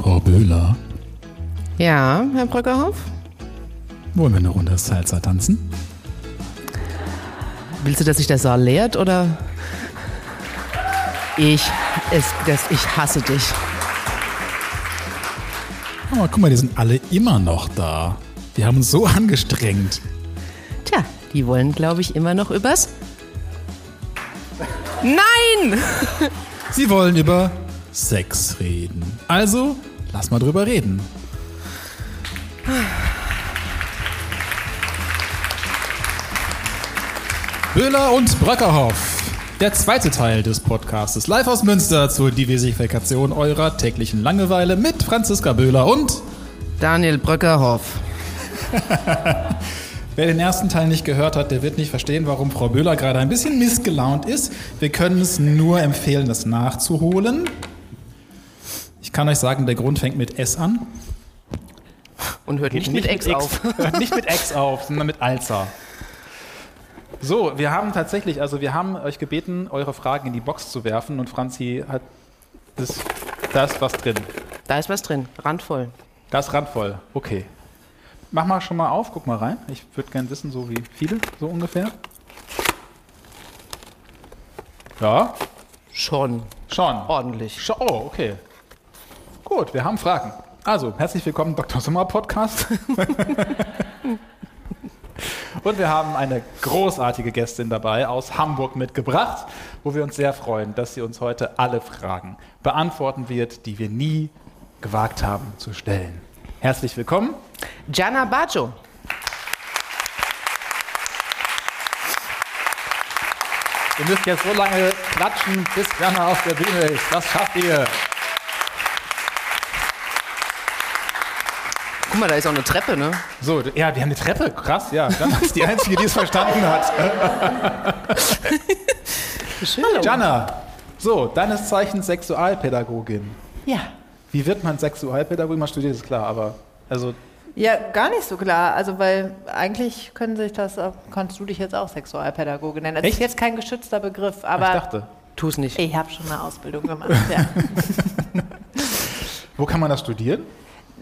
Frau Böhler, Ja, Herr Bröckerhoff? wollen wir eine Runde Salsa tanzen? Willst du, dass sich der Saal leert oder? Ich, es, das, ich hasse dich. Oh, guck mal, die sind alle immer noch da. Die haben uns so angestrengt. Tja, die wollen, glaube ich, immer noch übers. Nein! Sie wollen über Sex reden. Also, lass mal drüber reden. Böhler und Brackerhoff. Der zweite Teil des Podcasts live aus Münster zur Diversifikation eurer täglichen Langeweile mit Franziska Böhler und Daniel Bröckerhoff. Wer den ersten Teil nicht gehört hat, der wird nicht verstehen, warum Frau Böhler gerade ein bisschen missgelaunt ist. Wir können es nur empfehlen, das nachzuholen. Ich kann euch sagen, der Grund fängt mit S an. Und hört nicht, mit Ex auf. Hört nicht mit X auf, sondern mit Alza. So, wir haben tatsächlich, also wir haben euch gebeten, eure Fragen in die Box zu werfen und Franzi hat das, da ist was drin. Da ist was drin, randvoll. Das ist randvoll. Okay. Mach mal schon mal auf, guck mal rein. Ich würde gerne wissen, so wie viele, so ungefähr. Ja, Schon. schon. Ordentlich. Oh, okay. Gut, wir haben Fragen. Also, herzlich willkommen, Dr. Sommer Podcast. Und wir haben eine großartige Gästin dabei aus Hamburg mitgebracht, wo wir uns sehr freuen, dass sie uns heute alle Fragen beantworten wird, die wir nie gewagt haben zu stellen. Herzlich willkommen. Gianna Baggio. Ihr müsst jetzt so lange klatschen, bis Jana auf der Bühne ist. Das schafft ihr. Mal, da ist auch eine Treppe, ne? So, ja, wir haben eine Treppe. Krass, ja. Jana ist die Einzige, die es verstanden hat. Schön. Jana, so, deines Zeichens Sexualpädagogin. Ja. Wie wird man Sexualpädagogin? Man studiert ist klar, aber also Ja, gar nicht so klar. Also, weil eigentlich können sich das, auch- kannst du dich jetzt auch Sexualpädagoge nennen. Das Echt? ist jetzt kein geschützter Begriff, ich aber dachte, Tu es nicht. ich habe schon eine Ausbildung gemacht. ja. wo kann man das studieren?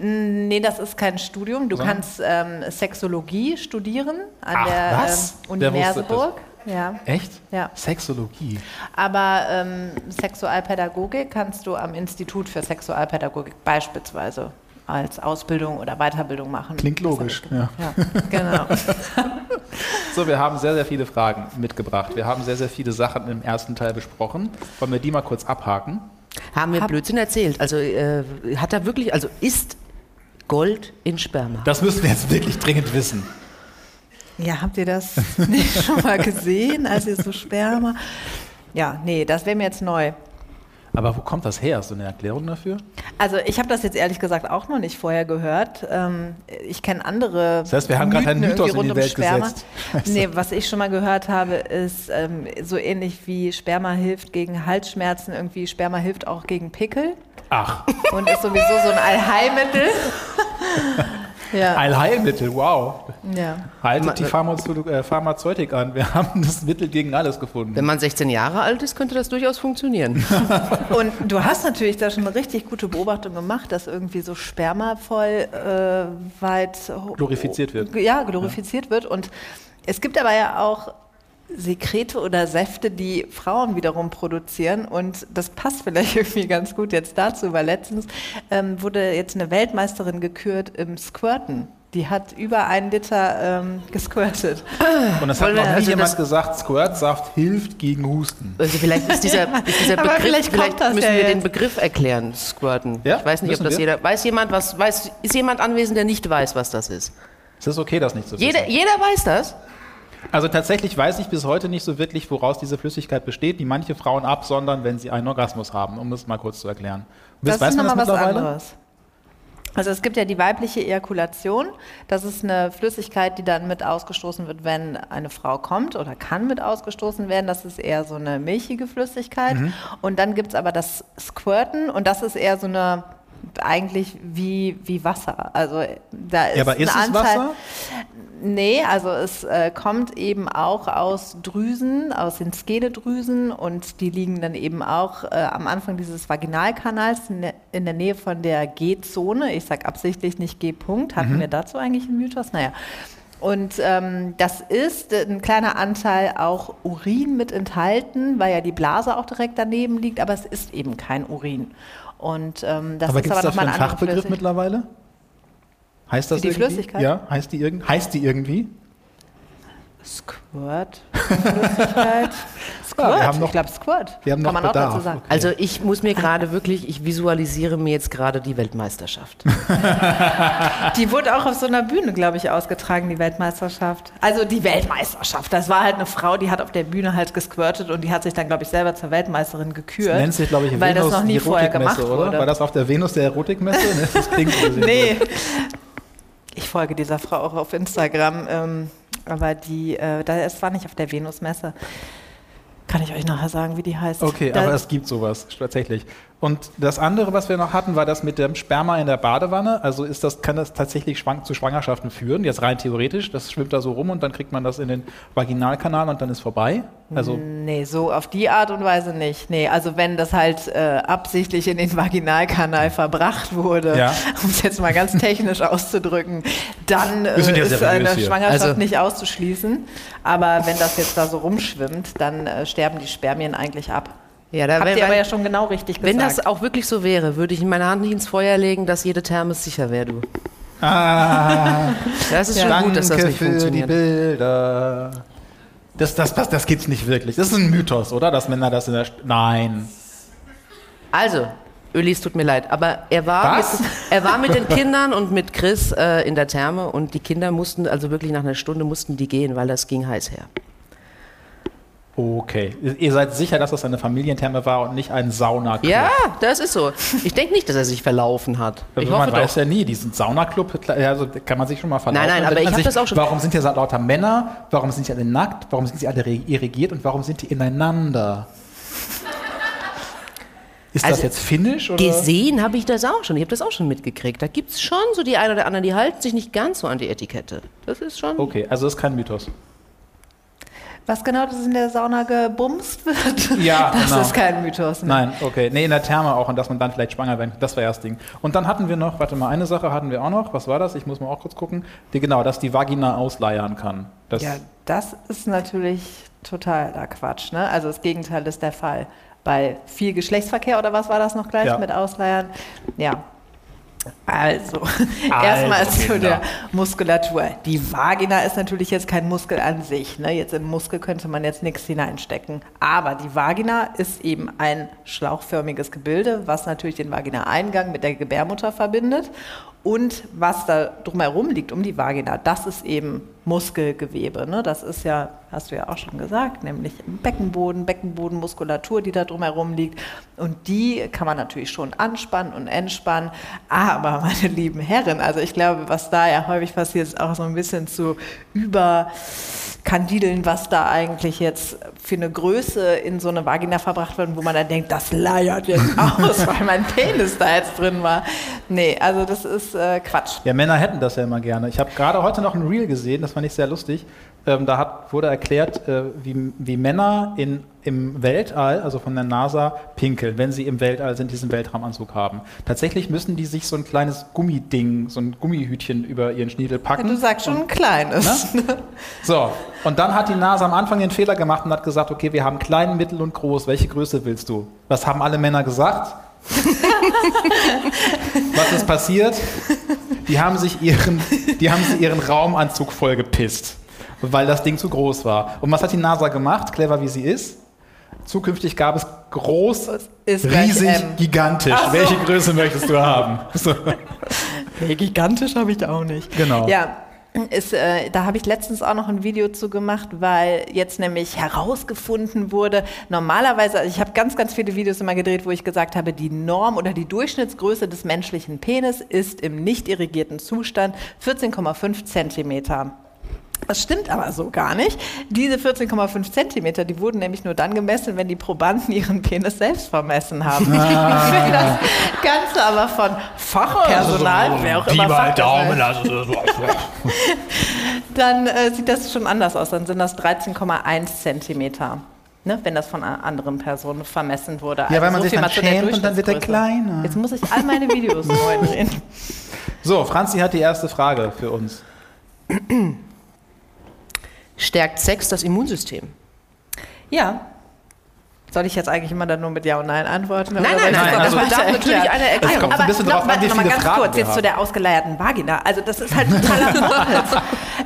Nee, das ist kein Studium. Du Sondern? kannst ähm, Sexologie studieren an Ach, der was? Ähm, Uni Merseburg. Ja. Echt? Ja. Sexologie. Aber ähm, Sexualpädagogik kannst du am Institut für Sexualpädagogik beispielsweise als Ausbildung oder Weiterbildung machen. Klingt logisch, ja. Ja, genau. So, wir haben sehr, sehr viele Fragen mitgebracht. Wir haben sehr, sehr viele Sachen im ersten Teil besprochen. Wollen wir die mal kurz abhaken? Haben wir Hab- Blödsinn erzählt. Also äh, hat er wirklich, also ist Gold in Sperma. Das müssen wir jetzt wirklich dringend wissen. Ja, habt ihr das nicht schon mal gesehen, als ihr so Sperma? Ja, nee, das wäre mir jetzt neu. Aber wo kommt das her? Hast du eine Erklärung dafür? Also ich habe das jetzt ehrlich gesagt auch noch nicht vorher gehört. Ähm, ich kenne andere. Das heißt, wir haben gerade einen Mythos in die um Welt Sperma. gesetzt. Nee, was ich schon mal gehört habe, ist ähm, so ähnlich wie Sperma hilft gegen Halsschmerzen, irgendwie Sperma hilft auch gegen Pickel Ach, und ist sowieso so ein Allheilmittel. ja, Allheilmittel, wow. ja. Haltet die äh, Pharmazeutik an. Wir haben das Mittel gegen alles gefunden. Wenn man 16 Jahre alt ist, könnte das durchaus funktionieren. Und du hast natürlich da schon eine richtig gute Beobachtung gemacht, dass irgendwie so Sperma voll äh, weit Glorifiziert wird. Ja, glorifiziert wird. Und es gibt aber ja auch Sekrete oder Säfte, die Frauen wiederum produzieren. Und das passt vielleicht irgendwie ganz gut jetzt dazu, weil letztens ähm, wurde jetzt eine Weltmeisterin gekürt im Squirten. Die hat über einen Liter ähm, gesquirtet. Und das hat Wollen noch nie also jemand das- gesagt, Squirtsaft hilft gegen Husten. Also vielleicht ist dieser, ist dieser Begriff, vielleicht vielleicht, kommt das müssen ja wir den jetzt. Begriff erklären, Squirten. Ja, ich weiß nicht, ob müssen das wir? jeder, weiß jemand, was, weiß, ist jemand anwesend, der nicht weiß, was das ist? Es ist okay, das nicht zu wissen. Jeder, jeder weiß das? Also tatsächlich weiß ich bis heute nicht so wirklich, woraus diese Flüssigkeit besteht, die manche Frauen absondern, wenn sie einen Orgasmus haben, um das mal kurz zu erklären. Das weiß ist nochmal was anderes. Also es gibt ja die weibliche Ejakulation. Das ist eine Flüssigkeit, die dann mit ausgestoßen wird, wenn eine Frau kommt oder kann mit ausgestoßen werden. Das ist eher so eine milchige Flüssigkeit. Mhm. Und dann gibt es aber das Squirten und das ist eher so eine eigentlich wie, wie Wasser. Also da ist Ja, aber ist ein es Anteil, Wasser? Nee, also es äh, kommt eben auch aus Drüsen, aus den Skeledrüsen und die liegen dann eben auch äh, am Anfang dieses Vaginalkanals in der, in der Nähe von der G-Zone. Ich sage absichtlich nicht G-Punkt. Hatten Mhm. wir dazu eigentlich einen Mythos? Naja. Und ähm, das ist ein kleiner Anteil auch Urin mit enthalten, weil ja die Blase auch direkt daneben liegt, aber es ist eben kein Urin. Und ähm, das aber ist aber nochmal andere Fachbegriff mittlerweile? Heißt das Für die irgendwie? Flüssigkeit? Ja, heißt die, irgend, heißt die irgendwie? Squirt. Flüssigkeit. Squirt. wir haben noch- ich glaube Squirt. wir haben Kann noch man Bedarf. auch dazu sagen. Okay. Also ich muss mir gerade wirklich, ich visualisiere mir jetzt gerade die Weltmeisterschaft. Die wurde auch auf so einer Bühne, glaube ich, ausgetragen, die Weltmeisterschaft. Also die Weltmeisterschaft. Das war halt eine Frau, die hat auf der Bühne halt gesquirtet und die hat sich dann, glaube ich, selber zur Weltmeisterin gekürt. Nennt sich, glaube ich, weil Venus das noch nie vorher gemacht Erotikmesse, oder? wurde. War das auf der Venus der Erotikmesse? Ne, Das klingt so. Nee. Ich folge dieser Frau auch auf Instagram, ähm, aber die, äh, da, es war nicht auf der Venusmesse. Kann ich euch nachher sagen, wie die heißt? Okay, da, aber es gibt sowas tatsächlich. Und das andere, was wir noch hatten, war das mit dem Sperma in der Badewanne. Also ist das, kann das tatsächlich zu Schwangerschaften führen, jetzt rein theoretisch. Das schwimmt da so rum und dann kriegt man das in den Vaginalkanal und dann ist vorbei. Also Nee, so auf die Art und Weise nicht. Nee, also wenn das halt äh, absichtlich in den Vaginalkanal verbracht wurde, Ja. um es jetzt mal ganz technisch auszudrücken, dann äh, ist eine hier. Schwangerschaft Also- nicht auszuschließen. Aber wenn das jetzt da so rumschwimmt, dann äh, sterben die Spermien eigentlich ab. Ja, da Habt wenn, ihr aber wenn, ja schon genau richtig wenn gesagt. das auch wirklich so wäre, würde ich meine Hand nicht ins Feuer legen, dass jede Thermes sicher wäre, du. ah, Das ist Ja. schon danke gut, dass das nicht für die funktioniert. Bilder. Das, das, das, das gibt's nicht wirklich. Das ist ein Mythos, oder? Dass Männer das in der... St Nein. Also, Ölis tut mir leid, aber er war, Was? mit, er war mit den Kindern und mit Chris äh, in der Therme und die Kinder mussten, also wirklich nach einer Stunde mussten die gehen, weil das ging heiß her. Okay. Ihr seid sicher, dass das eine Familientherme war und nicht ein Saunaclub? Ja, das ist so. Ich denke nicht, dass er sich verlaufen hat. Ich Also man weiß doch. ja nie, diesen Saunaclub, also kann man sich schon mal verlaufen. Nein, nein, aber ich man hab sich, das auch schon- Warum sind hier so lauter Männer? Warum sind sie alle nackt? Warum sind sie alle irrigiert? Und warum sind die ineinander? Ist das Also, jetzt finnisch? Oder? Gesehen habe ich das auch schon. Ich habe das auch schon mitgekriegt. Da gibt es schon so die einen oder anderen, die halten sich nicht ganz so an die Etikette. Das ist schon. Okay, also das ist kein Mythos. Was genau das in der Sauna gebumst wird? Ja, das genau. ist kein Mythos. Ne? Nein, okay. Nee, in der Therme auch und dass man dann vielleicht schwanger werden. Das war ja das Ding. Und dann hatten wir noch, warte mal, eine Sache hatten wir auch noch. Was war das? Ich muss mal auch kurz gucken. Die, genau, dass die Vagina ausleiern kann. Das, Ja, das ist natürlich totaler Quatsch. Ne? Also das Gegenteil ist der Fall. Bei viel Geschlechtsverkehr oder was war das noch gleich Ja. mit Ausleiern? Ja. Also, erstmal zu Kinder. der Muskulatur. Die Vagina ist natürlich jetzt kein Muskel an sich. Ne? Jetzt im Muskel könnte man jetzt nichts hineinstecken. Aber die Vagina ist eben ein schlauchförmiges Gebilde, was natürlich den Vaginaeingang mit der Gebärmutter verbindet. Und was da drumherum liegt, um die Vagina, das ist eben Muskelgewebe. Ne? Das ist ja, hast du ja auch schon gesagt, nämlich Beckenboden, Beckenbodenmuskulatur, die da drumherum liegt. Und die kann man natürlich schon anspannen und entspannen. Aber meine lieben Herren, also ich glaube, was da ja häufig passiert, ist auch so ein bisschen zu überkandideln, was da eigentlich jetzt für eine Größe in so eine Vagina verbracht wird, wo man dann denkt, das leiert jetzt aus, weil mein Penis da jetzt drin war. Nee, also das ist äh, Quatsch. Ja, Männer hätten das ja immer gerne. Ich habe gerade heute noch ein Reel gesehen, das fand ich sehr lustig. Ähm, da hat, wurde erklärt, äh, wie, wie Männer in, im Weltall, also von der NASA, pinkeln, wenn sie im Weltall sind, diesen Weltraumanzug haben. Tatsächlich müssen die sich so ein kleines Gummiding, so ein Gummihütchen über ihren Schniedel packen. Du sagst schon ein kleines. So, und dann hat die NASA am Anfang den Fehler gemacht und hat gesagt, okay, wir haben klein, mittel und groß. Welche Größe willst du? Was haben alle Männer gesagt? Was ist passiert? Die haben sich ihren, die haben sich ihren Raumanzug vollgepisst, weil das Ding zu groß war. Und was hat die NASA gemacht? Clever wie sie ist. Zukünftig gab es groß, Ist riesig, gigantisch. So. Welche Größe möchtest du haben? So. Nee, gigantisch habe ich auch nicht. Genau. Ja. Ist, äh, da habe ich letztens auch noch ein Video zu gemacht, weil jetzt nämlich herausgefunden wurde, normalerweise, also ich habe ganz, ganz viele Videos immer gedreht, wo ich gesagt habe, die Norm oder die Durchschnittsgröße des menschlichen Penis ist im nicht irrigierten Zustand 14,5 Zentimeter. Das stimmt aber so gar nicht. Diese 14,5 Zentimeter, die wurden nämlich nur dann gemessen, wenn die Probanden ihren Penis selbst vermessen haben. Ah. Für das Ganze aber von Fachpersonal, wer auch immer Fachpersonal, dann äh, sieht das schon anders aus. Dann sind das 13,1 Zentimeter. Ne, wenn das von einer anderen Person vermessen wurde. Ja, weil man sich viel dann schämt und dann wird er kleiner. Jetzt muss ich all meine Videos neu drehen. So, Franzi hat die erste Frage für uns. Stärkt Sex das Immunsystem? Ja. Soll ich jetzt eigentlich immer dann nur mit Ja und Nein antworten? Nein, nein, nein, das also darf weiter natürlich eine Erklärung. Es kommt so ein bisschen noch, drauf an, wie viele ganz Fragen kurz jetzt zu der ausgeleierten Vagina. Also das ist halt totaler Mumpitz.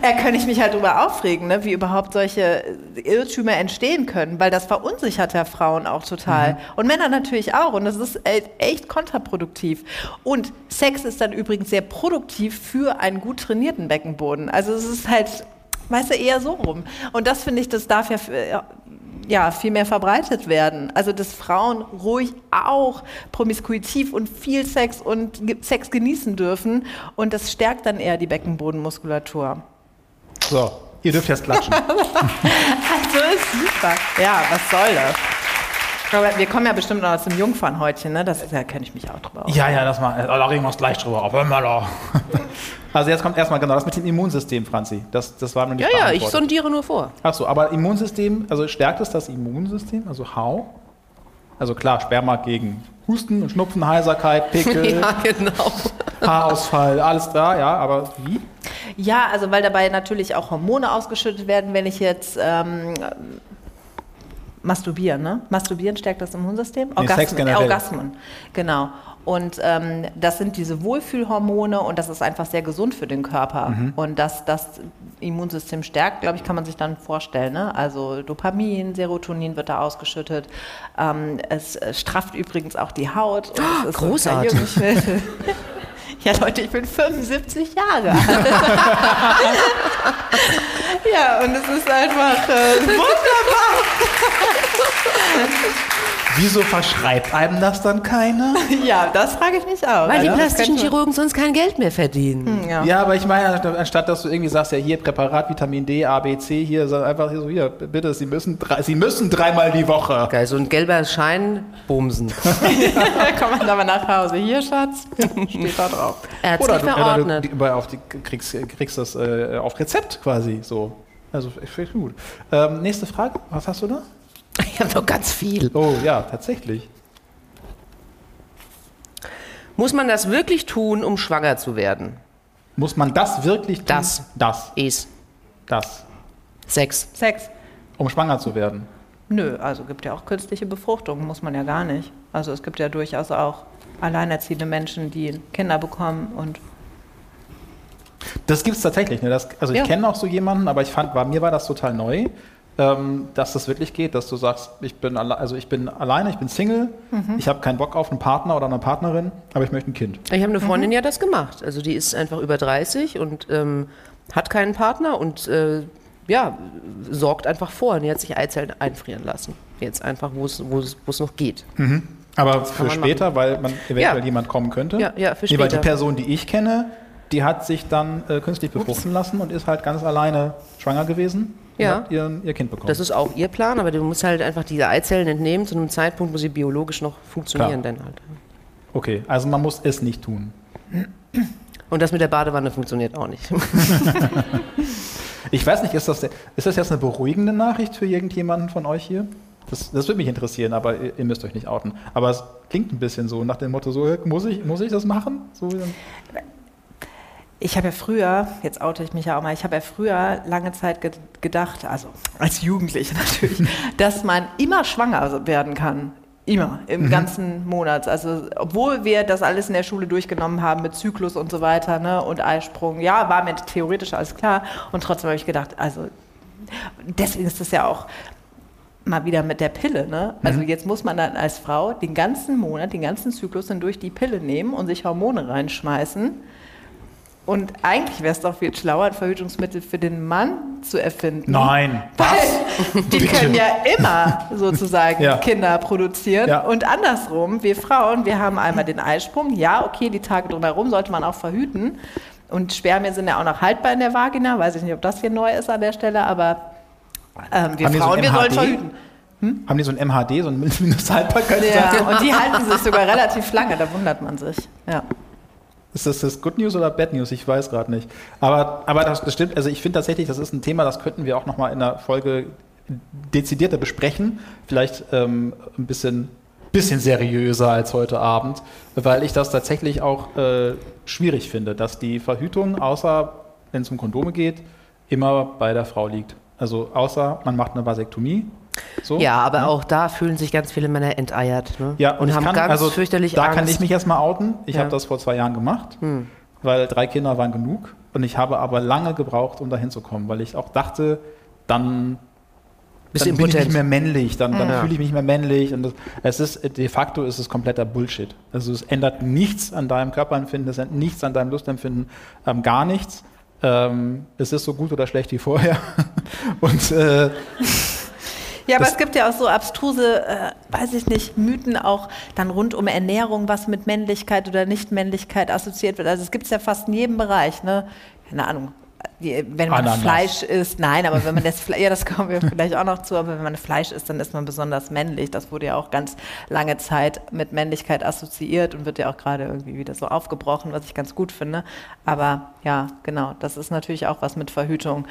Da kann ich mich halt drüber aufregen, ne, wie überhaupt solche Irrtümer entstehen können, weil das verunsichert ja Frauen auch total. Und Männer natürlich auch. Und das ist e- echt kontraproduktiv. Und Sex ist dann übrigens sehr produktiv für einen gut trainierten Beckenboden. Also es ist halt, weißt du, eher so rum. Und das finde ich, das darf ja... ja viel mehr verbreitet werden. Also, dass Frauen ruhig auch promiskuitiv und viel Sex und Sex genießen dürfen. Und das stärkt dann eher die Beckenbodenmuskulatur. So, ihr dürft jetzt klatschen. Also ist super. Ja, was soll das? Aber wir kommen ja bestimmt noch aus dem Jungfernhäutchen, ne? Das, da kenne ich mich auch drüber aus. ja, ja, das mal. Da regen wir uns gleich drüber auf. Mal doch. Also jetzt kommt erstmal genau das mit dem Immunsystem, Franzi. Das, das war noch nicht Ja, ja, ich sondiere nur vor. Ach so, aber Immunsystem, also stärkt es das Immunsystem? Also how? Also klar, Sperma gegen Husten und Schnupfen, Heiserkeit, Pickel, Ja, genau. Haarausfall, alles da, ja, aber wie? Ja, also weil dabei natürlich auch Hormone ausgeschüttet werden, wenn ich jetzt ähm, masturbieren, ne? Masturbieren stärkt das Immunsystem? Nee, Sex generell. Orgasmen, genau. Und ähm, das sind diese Wohlfühlhormone und das ist einfach sehr gesund für den Körper. Mhm. Und dass das Immunsystem stärkt, glaube ich, kann man sich dann vorstellen. Ne? Also Dopamin, Serotonin wird da ausgeschüttet. Ähm, es äh, strafft übrigens auch die Haut. Und ist großartig. Ja, Leute, ich bin 75 Jahre alt. ja, und es ist einfach äh, wunderbar. Wieso verschreibt einem das dann keiner? Ja, das frage ich mich auch. Weil die Also, das plastischen Chirurgen sonst kein Geld mehr verdienen. Ja. Ja, aber ich meine, anstatt dass du irgendwie sagst, ja hier Präparat, Vitamin D, A, B, C, hier, sag einfach hier so, hier, bitte, Sie müssen, drei, Sie müssen dreimal die Woche. Geil, so ein gelber Schein, bumsen. da kommt man aber nach Hause. Hier, Schatz, steht da drauf. Ärztlich Oder du, oder du verordnet. die, über- auf die, kriegst, kriegst das äh, auf Rezept quasi so. Also ich finde gut. Ähm, nächste Frage, was hast du da? Ich habe noch ganz viel. Oh ja, tatsächlich. Muss man das wirklich tun, um schwanger zu werden? Muss man das wirklich tun? Das. Das. Is. Das. Sex. Sex. Um schwanger zu werden. Nö, also gibt ja auch künstliche Befruchtung, muss man ja gar nicht. Also es gibt ja durchaus auch alleinerziehende Menschen, die Kinder bekommen und Das gibt es tatsächlich. Ne? Das, also ich Ja. kenne auch so jemanden, aber ich fand, bei mir war das total neu, ähm, dass das wirklich geht, dass du sagst, ich bin, also ich bin alleine, ich bin Single, Mhm. ich habe keinen Bock auf einen Partner oder eine Partnerin, aber ich möchte ein Kind. Ich habe eine Freundin ja das gemacht. Also die ist einfach über 30 und ähm, hat keinen Partner und äh, ja, sorgt einfach vor. Und die hat sich Eizellen einfrieren lassen. Jetzt einfach, wo es noch geht. Aber für später, weil man eventuell Ja. jemand kommen könnte. Ja, ja, für Nee, weil die später. Person, die ich kenne, die hat sich dann äh, künstlich befruchten lassen und ist halt ganz alleine schwanger gewesen Ja. und hat ihr, ihr Kind bekommen. Das ist auch ihr Plan, aber du musst halt einfach diese Eizellen entnehmen zu einem Zeitpunkt, wo sie biologisch noch funktionieren. Klar. Dann halt. okay, also man muss es nicht tun. Und das mit der Badewanne funktioniert auch nicht. Ich weiß nicht, ist das, der, ist das jetzt eine beruhigende Nachricht für irgendjemanden von euch hier? Das, das würde mich interessieren, aber ihr, ihr müsst euch nicht outen. Aber es klingt ein bisschen so nach dem Motto, so, muss ich, muss ich das machen? So, Ich habe ja früher, jetzt oute ich mich ja auch mal, ich habe ja früher lange Zeit ge gedacht, also als Jugendliche natürlich, dass man immer schwanger werden kann. Immer, im ganzen Monat. Also, obwohl wir das alles in der Schule durchgenommen haben mit Zyklus und so weiter, ne, und Eisprung, ja, war mir theoretisch alles klar. Und trotzdem habe ich gedacht, also, deswegen ist das ja auch mal wieder mit der Pille, ne? Also jetzt muss man dann als Frau den ganzen Monat, den ganzen Zyklus dann durch die Pille nehmen und sich Hormone reinschmeißen. Und eigentlich wäre es doch viel schlauer, ein Verhütungsmittel für den Mann zu erfinden. Nein. Weil die können ja immer sozusagen Ja. Kinder produzieren. Ja. Und andersrum, wir Frauen, wir haben einmal den Eisprung. Ja, okay, die Tage drumherum sollte man auch verhüten. Und Spermien sind ja auch noch haltbar in der Vagina. Weiß ich nicht, ob das hier neu ist an der Stelle, aber ähm, wir Haben so Frauen, ein wir sollen verhüten. Haben die so ein MHD, so ein Mindesthaltbarkeitsdatum? Ja, und die halten sich sogar relativ lange, da wundert man sich. Ja. Ist das, das Good News oder Bad News? Ich weiß gerade nicht. Aber, aber das, das stimmt. Also ich finde tatsächlich, das ist ein Thema, das könnten wir auch nochmal in einer Folge dezidierter besprechen. Vielleicht ähm, ein bisschen, bisschen seriöser als heute Abend, weil ich das tatsächlich auch äh, schwierig finde, dass die Verhütung, außer wenn es um Kondome geht, immer bei der Frau liegt. Also außer man macht eine Vasektomie. So. Ja, aber auch da fühlen sich ganz viele Männer enteiert. Ne? Ja, und, ich haben kann, ganz also fürchterlich da Angst. kann ich mich erstmal outen. Ich Ja. habe das vor zwei Jahren gemacht, Hm. weil drei Kinder waren genug. Und ich habe aber lange gebraucht, um dahin zu kommen, weil ich auch dachte, dann, Bist dann bin ich nicht mehr männlich, dann, dann Ja. fühle ich mich nicht mehr männlich. Und das, es ist, de facto ist es kompletter Bullshit. Also es ändert nichts an deinem Körperempfinden, es ändert nichts an deinem Lustempfinden, ähm, gar nichts. Ähm, es ist so gut oder schlecht wie vorher. Und äh, Ja, aber es gibt ja auch so abstruse, äh, weiß ich nicht, Mythen auch dann rund um Ernährung, was mit Männlichkeit oder Nichtmännlichkeit assoziiert wird. Also es gibt es ja fast in jedem Bereich, ne? Keine Ahnung. Die, wenn man Ananas. Fleisch isst, nein, aber wenn man das Fle ja, das kommen wir vielleicht auch noch zu, aber wenn man Fleisch isst, dann ist man besonders männlich. Das wurde ja auch ganz lange Zeit mit Männlichkeit assoziiert und wird ja auch gerade irgendwie wieder so aufgebrochen, was ich ganz gut finde. Aber ja, genau, das ist natürlich auch was mit Verhütung.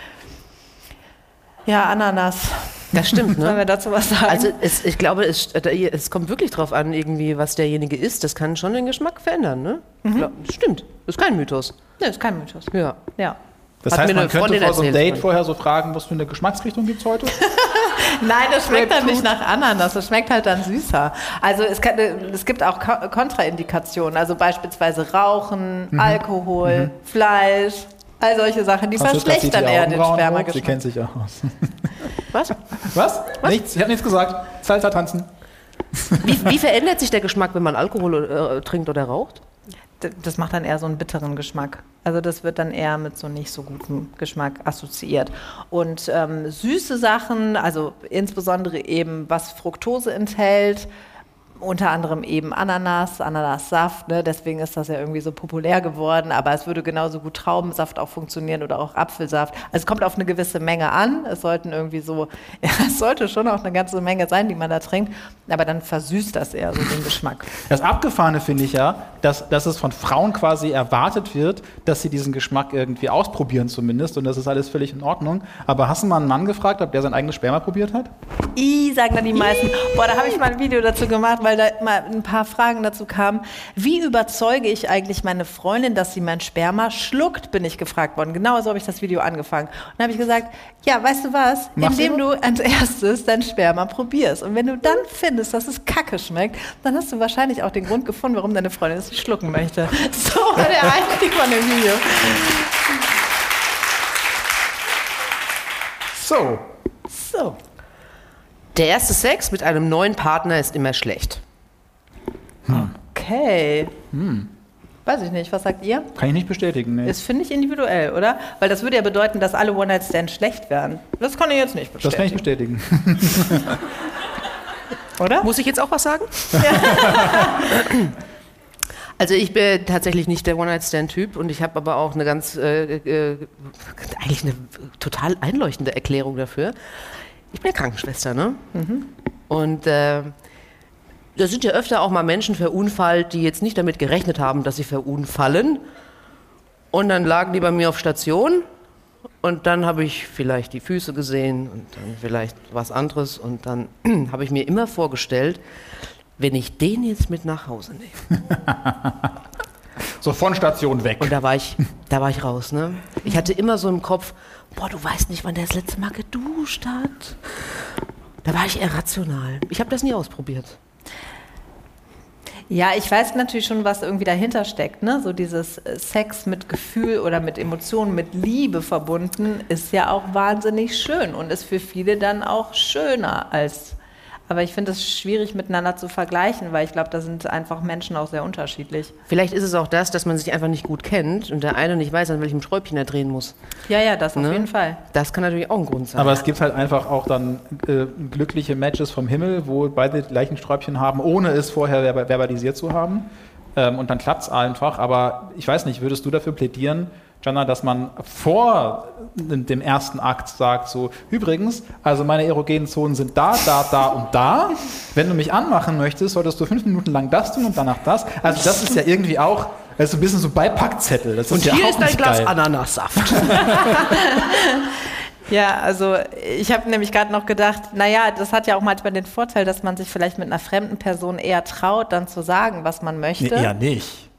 Ja, Ananas. Das stimmt, Sollen ne? wir dazu was sagen? Also es, ich glaube, es, äh, es kommt wirklich drauf an, irgendwie, was derjenige isst. Das kann schon den Geschmack verändern, ne? Mhm. Glaub, stimmt. Das ist kein Mythos. Nee, ist kein Mythos. Ja. Ja. das Hat heißt, mir man eine könnte vor so einem. Date vorher so fragen, was für eine Geschmacksrichtung gibt es heute? Nein, das schmeckt dann nicht nach Ananas, das schmeckt halt dann süßer. Also es, kann, es gibt auch Ko- Kontraindikationen, also beispielsweise Rauchen, Mhm. Alkohol, Fleisch, all solche Sachen, die Franziska verschlechtern eher den hoch, Sie Spermageschmack. kennt sich ja aus. Was? Was? Nichts? Ich habe nichts gesagt. Salsa tanzen. Wie, wie verändert sich der Geschmack, wenn man Alkohol äh, trinkt oder raucht? Das macht dann eher so einen bitteren Geschmack. Also das wird dann eher mit so nicht so gutem Geschmack assoziiert. Und ähm, süße Sachen, also insbesondere eben was Fructose enthält, unter anderem eben Ananas, Ananassaft, ne? deswegen ist das ja irgendwie so populär geworden, aber es würde genauso gut Traubensaft auch funktionieren oder auch Apfelsaft. Also es kommt auf eine gewisse Menge an, es sollten irgendwie so, ja, es sollte schon auch eine ganze Menge sein, die man da trinkt, aber dann versüßt das eher so den Geschmack. Das Abgefahrene finde ich ja, dass, dass es von Frauen quasi erwartet wird, dass sie diesen Geschmack irgendwie ausprobieren zumindest und das ist alles völlig in Ordnung. Aber hast du mal einen Mann gefragt, ob der sein eigenes Sperma probiert hat? I, sagen dann die meisten. Boah, da habe ich mal ein Video dazu gemacht, weil da mal ein paar Fragen dazu kamen. Wie überzeuge ich eigentlich meine Freundin, dass sie mein Sperma schluckt, bin ich gefragt worden. Genau so habe ich das Video angefangen. Und dann habe ich gesagt, ja, weißt du was? Machst du Indem du als erstes dein Sperma probierst. Und wenn du dann findest, dass es kacke schmeckt, dann hast du wahrscheinlich auch den Grund gefunden, warum deine Freundin es nicht schlucken möchte. So war der Einstieg von dem Video. So. So. Der erste Sex mit einem neuen Partner ist immer schlecht. Okay. Weiß ich nicht, was sagt ihr? Kann ich nicht bestätigen. Nee. Das finde ich individuell, oder? Weil das würde ja bedeuten, dass alle One-Night-Stands schlecht wären. Das kann ich jetzt nicht Das kann ich bestätigen. bestätigen. oder? Muss ich jetzt auch was sagen? Also ich bin tatsächlich nicht der One-Night-Stand-Typ und ich habe aber auch eine ganz, äh, äh, eigentlich eine total einleuchtende Erklärung dafür. Ich bin ja Krankenschwester, ne? Und äh, da sind ja öfter auch mal Menschen verunfallt, die jetzt nicht damit gerechnet haben, dass sie verunfallen. Und dann lagen die bei mir auf Station und dann habe ich vielleicht die Füße gesehen und dann vielleicht was anderes und dann habe ich mir immer vorgestellt, wenn ich den jetzt mit nach Hause nehme. So von Station weg. Und da war ich, da war ich raus, ne? Ich hatte immer so im Kopf, boah, du weißt nicht, wann der das letzte Mal geduscht hat. Da war ich irrational. Ich habe das nie ausprobiert. Ja, ich weiß natürlich schon, was irgendwie dahinter steckt. Ne? So dieses äh, Sex mit Gefühl oder mit Emotionen, mit Liebe verbunden, ist ja auch wahnsinnig schön und ist für viele dann auch schöner als. Aber ich finde es schwierig miteinander zu vergleichen, weil ich glaube, da sind einfach Menschen auch sehr unterschiedlich. Vielleicht ist es auch das, dass man sich einfach nicht gut kennt und der eine nicht weiß, an welchem Schräubchen er drehen muss. Ja, ja, das auf Ne? jeden Fall. Das kann natürlich auch ein Grund sein. Aber es gibt halt einfach auch dann äh, glückliche Matches vom Himmel, wo beide die gleichen Sträubchen haben, ohne es vorher verba- verbalisiert zu haben. Ähm, und dann klappt es einfach. Aber ich weiß nicht, würdest du dafür plädieren, Jana, dass man vor dem ersten Akt sagt, so, übrigens, also meine erogenen Zonen sind da, da, da und da. Wenn du mich anmachen möchtest, solltest du fünf Minuten lang das tun und danach das. Also das ist ja irgendwie auch, das ist ein bisschen so Beipackzettel. Das Und ist ja hier auch ist ein Glas geil. Ananassaft. Ja, also ich habe nämlich gerade noch gedacht, naja, das hat ja auch manchmal den Vorteil, dass man sich vielleicht mit einer fremden Person eher traut, dann zu sagen, was man möchte. Nee, eher nicht.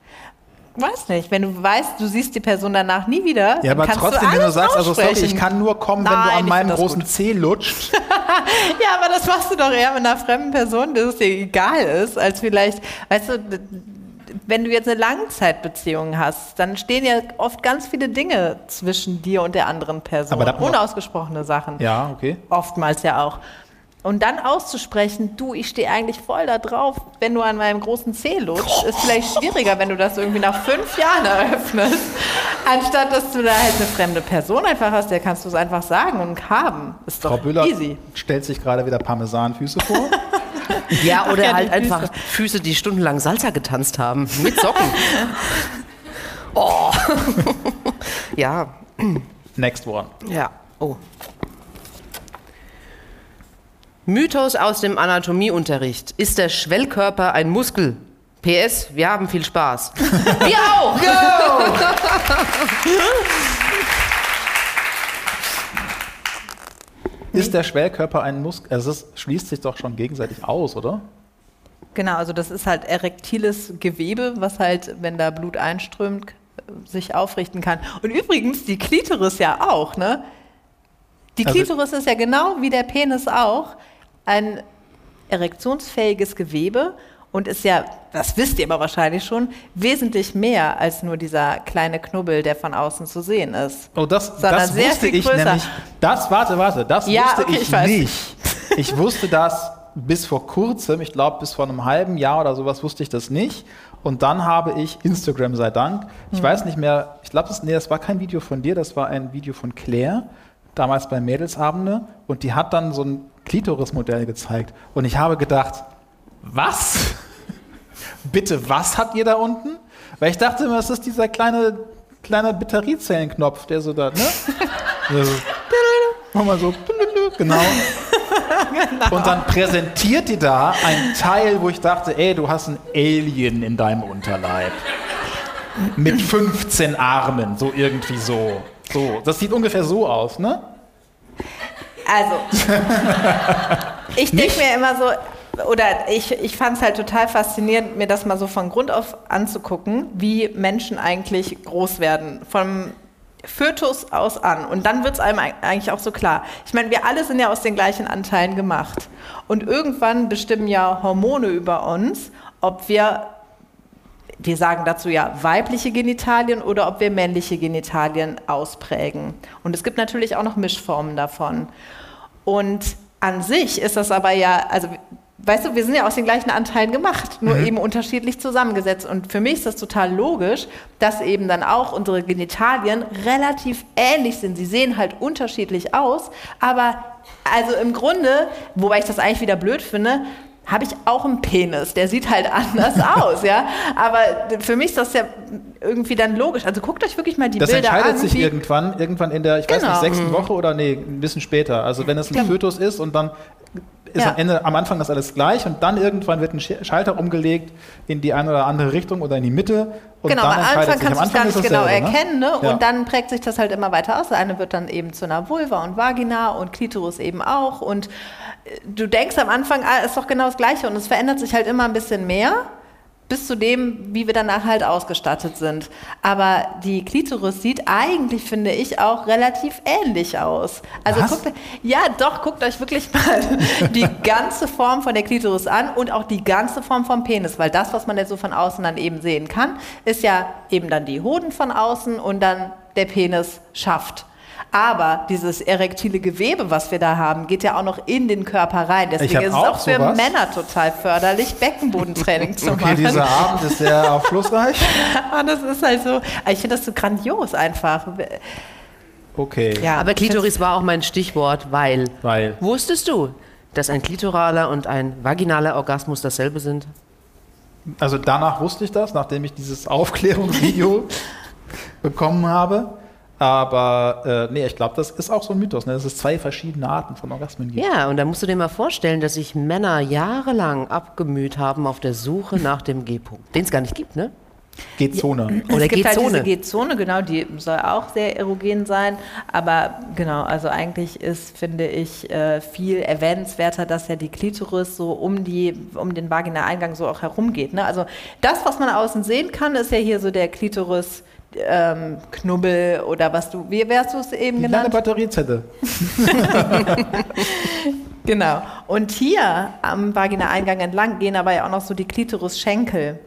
Weiß nicht, wenn du weißt, du siehst die Person danach nie wieder, Ja, aber trotzdem, du wenn du sagst, also sorry, ich kann nur kommen, wenn Nein, du ich an meinem großen gut. Zeh lutscht. Ja, aber das machst du doch eher mit einer fremden Person, dass es dir egal ist, als vielleicht, weißt du, wenn du jetzt eine Langzeitbeziehung hast, dann stehen ja oft ganz viele Dinge zwischen dir und der anderen Person. Aber da- Unausgesprochene Sachen. Ja, okay. Oftmals ja auch. Und dann auszusprechen, du, ich stehe eigentlich voll da drauf, wenn du an meinem großen Zeh lutscht, ist vielleicht schwieriger, wenn du das irgendwie nach fünf Jahren eröffnest, anstatt dass du da halt eine fremde Person einfach hast, der kannst du es einfach sagen und haben. Ist Frau doch Bühler easy. stellt sich gerade wieder Parmesanfüße vor. Ja, oder ja, halt die einfach Füße, die stundenlang Salsa getanzt haben. Mit Socken. oh. ja, Next one. ja. Oh. Mythos aus dem Anatomieunterricht. Ist der Schwellkörper ein Muskel? PS, wir haben viel Spaß. wir auch! Ist der Schwellkörper ein Muskel? Also es schließt sich doch schon gegenseitig aus, oder? Genau, also das ist halt erektiles Gewebe, was halt, wenn da Blut einströmt, sich aufrichten kann. Und übrigens die Klitoris ja auch, ne? Die Also- Klitoris ist ja genau wie der Penis auch ein erektionsfähiges Gewebe und ist ja, das wisst ihr aber wahrscheinlich schon, wesentlich mehr als nur dieser kleine Knubbel, der von außen zu sehen ist. Oh, das, das wusste ich größer. nämlich. Das, warte, warte, das Ja, wusste okay, ich, ich nicht. Ich wusste das bis vor kurzem, ich glaube bis vor einem halben Jahr oder sowas wusste ich das nicht. Und dann habe ich Instagram sei Dank. Ich Hm. weiß nicht mehr, ich glaube, das, nee, das war kein Video von dir, das war ein Video von Claire, damals bei Mädelsabende. Und die hat dann so ein Klitoris-Modell gezeigt. Und ich habe gedacht, was? Bitte, was habt ihr da unten? Weil ich dachte immer, es ist dieser kleine, kleine Batteriezellenknopf, der so da, ne? Der so, mach mal so, genau. Und dann präsentiert die da ein Teil, wo ich dachte, ey, du hast ein Alien in deinem Unterleib. Mit 15 Armen, so irgendwie so. So, das sieht ungefähr so aus, ne? Also, ich denke mir immer so, oder ich, ich fand es halt total faszinierend, mir das mal so von Grund auf anzugucken, wie Menschen eigentlich groß werden. Vom Fötus aus an. Und dann wird es einem eig- eigentlich auch so klar. Ich meine, wir alle sind ja aus den gleichen Anteilen gemacht. Und irgendwann bestimmen ja Hormone über uns, ob wir wir sagen dazu ja weibliche Genitalien oder ob wir männliche Genitalien ausprägen. Und es gibt natürlich auch noch Mischformen davon. Und an sich ist das aber ja, also weißt du, wir sind ja aus den gleichen Anteilen gemacht, nur eben unterschiedlich zusammengesetzt. Und für mich ist das total logisch, dass eben dann auch unsere Genitalien relativ ähnlich sind. Sie sehen halt unterschiedlich aus, aber also im Grunde, wobei ich das eigentlich wieder blöd finde, habe ich auch einen Penis. Der sieht halt anders aus, ja. Aber für mich ist das ja irgendwie dann logisch. Also guckt euch wirklich mal die Das Bilder entscheidet an. sich wie- irgendwann, irgendwann in der, ich weiß Genau. nicht, sechsten Woche oder nee, ein bisschen später. Also wenn es ein Genau. Fötus ist und dann ist Ja. am Ende, am Anfang das alles gleich und dann irgendwann wird ein Sch- Schalter umgelegt in die eine oder andere Richtung oder in die Mitte. Und genau, dann am entscheidet Anfang kannst du es gar nicht genau dasselbe, ne? erkennen, ne? Ja. Und dann prägt sich das halt immer weiter aus. Der eine wird dann eben zu einer Vulva und Vagina und Klitoris eben auch. Und äh, du denkst am Anfang, ah, ist doch genau das Gleiche. Und es verändert sich halt immer ein bisschen mehr. Bis zu dem, wie wir danach halt ausgestattet sind. Aber die Klitoris sieht eigentlich, finde ich, auch relativ ähnlich aus. Also Was? guckt, ja, doch, guckt euch wirklich mal die ganze Form von der Klitoris an und auch die ganze Form vom Penis, weil das, was man jetzt so von außen dann eben sehen kann, ist ja eben dann die Hoden von außen und dann der Penis schafft. Aber dieses erektile Gewebe, was wir da haben, geht ja auch noch in den Körper rein. Deswegen ist es auch auch für sowas. Männer total förderlich, Beckenbodentraining zu Okay, machen. dieser Abend ist sehr aufschlussreich. Ah, das ist halt so, ich finde das so grandios einfach. Okay. Ja, Aber Klitoris war auch mein Stichwort, weil. Weil. Wusstest du, dass ein klitoraler und ein vaginaler Orgasmus dasselbe sind? Also danach wusste ich das, nachdem ich dieses Aufklärungsvideo bekommen habe. Aber äh, nee, ich glaube, das ist auch so ein Mythos, ne? dass es zwei verschiedene Arten von Orgasmen gibt. Ja, und da musst du dir mal vorstellen, dass sich Männer jahrelang abgemüht haben auf der Suche nach dem G-Punkt, den es gar nicht gibt, ne? G-Zone. Oder es gibt halt G-Zone. diese G-Zone, genau, die soll auch sehr erogen sein. Aber genau, also eigentlich ist, finde ich, äh, viel erwähnenswerter, dass ja die Klitoris so um, die, um den Vagina-Eingang so auch herumgeht. Ne? Also das, was man außen sehen kann, ist ja hier so der Klitoris. Ähm, Knubbel oder was du, wie wärst du es eben Die genannt? Batteriezelle. Genau. Und hier am Vagina-Eingang entlang gehen aber ja auch noch so die Klitoris-Schenkel.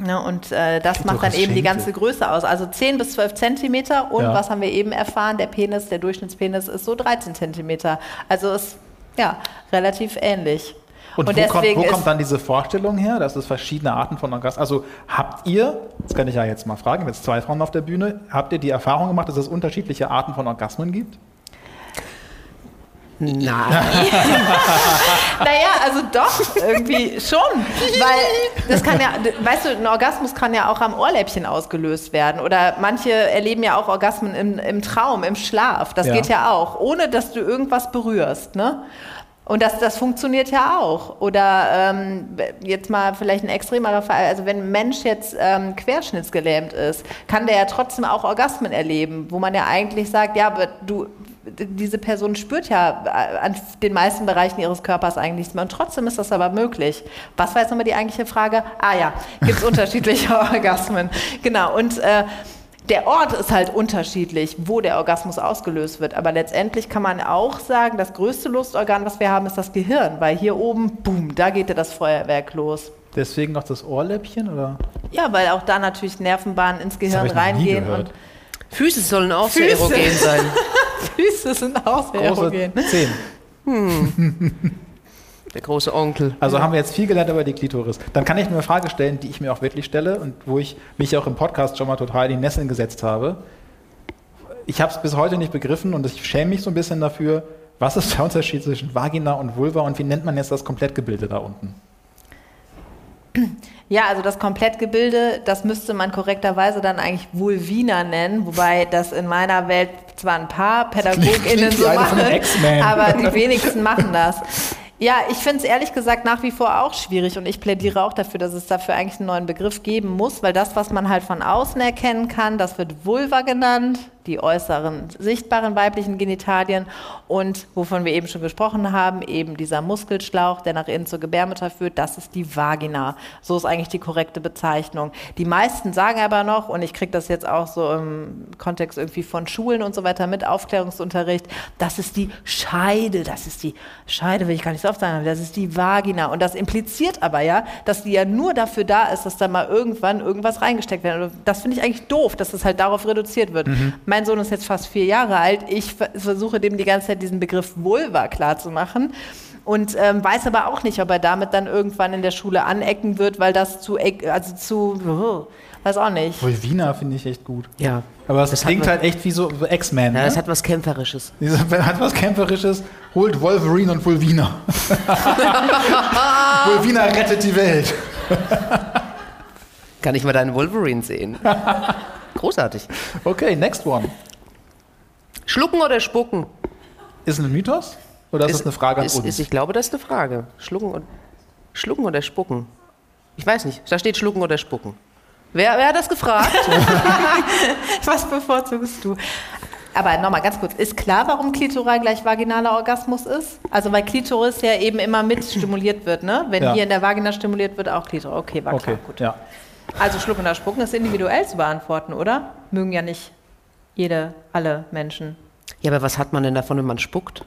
Ne, und äh, das macht dann eben die ganze Größe aus. Also 10 bis 12 Zentimeter und Ja. was haben wir eben erfahren? Der Penis, der Durchschnittspenis ist so 13 Zentimeter. Also ist ja relativ ähnlich. Und, wo, kommt, wo kommt dann diese Vorstellung her, dass es verschiedene Arten von Orgasmen Also habt ihr, das kann ich ja jetzt mal fragen, wenn es zwei Frauen auf der Bühne, habt ihr die Erfahrung gemacht, dass es unterschiedliche Arten von Orgasmen gibt? Nein. Naja, also doch, irgendwie schon. Weil das kann ja, weißt du, ein Orgasmus kann ja auch am Ohrläppchen ausgelöst werden. Oder manche erleben ja auch Orgasmen im, im Traum, im Schlaf. Das Ja. geht ja auch, ohne dass du irgendwas berührst. Ne? Und das, das funktioniert ja auch. Oder ähm, jetzt mal vielleicht ein extremerer Fall. Also wenn ein Mensch jetzt ähm, querschnittsgelähmt ist, kann der ja trotzdem auch Orgasmen erleben, wo man ja eigentlich sagt, ja, aber du, diese Person spürt ja äh, an den meisten Bereichen ihres Körpers eigentlich nichts mehr. Und trotzdem ist das aber möglich. Was war jetzt nochmal die eigentliche Frage? Ah ja, gibt es unterschiedliche Orgasmen. Genau. Und äh, der Ort ist halt unterschiedlich, wo der Orgasmus ausgelöst wird. Aber letztendlich kann man auch sagen, das größte Lustorgan, was wir haben, ist das Gehirn. Weil hier oben, boom, da geht ja das Feuerwerk los. Deswegen noch das Ohrläppchen? Oder? Ja, weil auch da natürlich Nervenbahnen ins Gehirn hab ich noch nie reingehen. gehört. Und Füße sollen auch sehr Füße. erogen sein. Füße sind auch sehr Große erogen. Zehen. Der große Onkel. Also haben wir jetzt viel gelernt über die Klitoris. Dann kann ich mir eine Frage stellen, die ich mir auch wirklich stelle und wo ich mich auch im Podcast schon mal total in die Nesseln gesetzt habe. Ich habe es bis heute nicht begriffen und ich schäme mich so ein bisschen dafür. Was ist der Unterschied zwischen Vagina und Vulva und wie nennt man jetzt das Komplettgebilde da unten? Ja, also das Komplettgebilde, das müsste man korrekterweise dann eigentlich Vulvina nennen, wobei das in meiner Welt zwar ein paar PädagogInnen so machen, aber die wenigsten machen das. Ja, ich finde es ehrlich gesagt nach wie vor auch schwierig und ich plädiere auch dafür, dass es dafür eigentlich einen neuen Begriff geben muss, weil das, was man halt von außen erkennen kann, das wird Vulva genannt, die äußeren sichtbaren weiblichen Genitalien und wovon wir eben schon gesprochen haben, eben dieser Muskelschlauch, der nach innen zur Gebärmutter führt, das ist die Vagina. So ist eigentlich die korrekte Bezeichnung. Die meisten sagen aber noch, und ich kriege das jetzt auch so im Kontext irgendwie von Schulen und so weiter mit Aufklärungsunterricht, das ist die Scheide, das ist die Scheide, will ich gar nicht so oft sagen, das ist die Vagina. Und das impliziert aber ja, dass die ja nur dafür da ist, dass da mal irgendwann irgendwas reingesteckt wird. Das finde ich eigentlich doof, dass das halt darauf reduziert wird. Mein Sohn ist jetzt fast vier Jahre alt. Ich ver- versuche dem die ganze Zeit diesen Begriff Vulva klarzumachen. Und ähm, weiß aber auch nicht, ob er damit dann irgendwann in der Schule anecken wird, weil das zu, eck- also zu, oh, weiß auch nicht. Vulvina finde ich echt gut. Ja. Aber es Das klingt halt echt wie so, X-Men. Ja, ne? das hat was Kämpferisches. Diese- hat was Kämpferisches. Holt Wolverine und Vulvina. Vulvina rettet die Welt. Kann ich mal deinen Wolverine sehen? Großartig. Okay, next one. Schlucken oder spucken? Ist ein Mythos? Oder ist, das eine Frage an ist, uns? Ist, ich glaube, das ist eine Frage. Schlucken, und, schlucken oder spucken? Ich weiß nicht. Da steht schlucken oder spucken. Wer, wer hat das gefragt? Was bevorzugst du? Aber nochmal ganz kurz, ist klar, warum Klitoral gleich vaginaler Orgasmus ist? Also weil Klitoris ja eben immer mit stimuliert wird, ne? Wenn Ja. hier in der Vagina stimuliert wird, auch Klitoris. Okay, war okay, klar, gut. ja. Also Schlucken oder Spucken ist individuell zu beantworten, oder? Mögen ja nicht jede, alle Menschen. ja, aber was hat man denn davon, wenn man spuckt?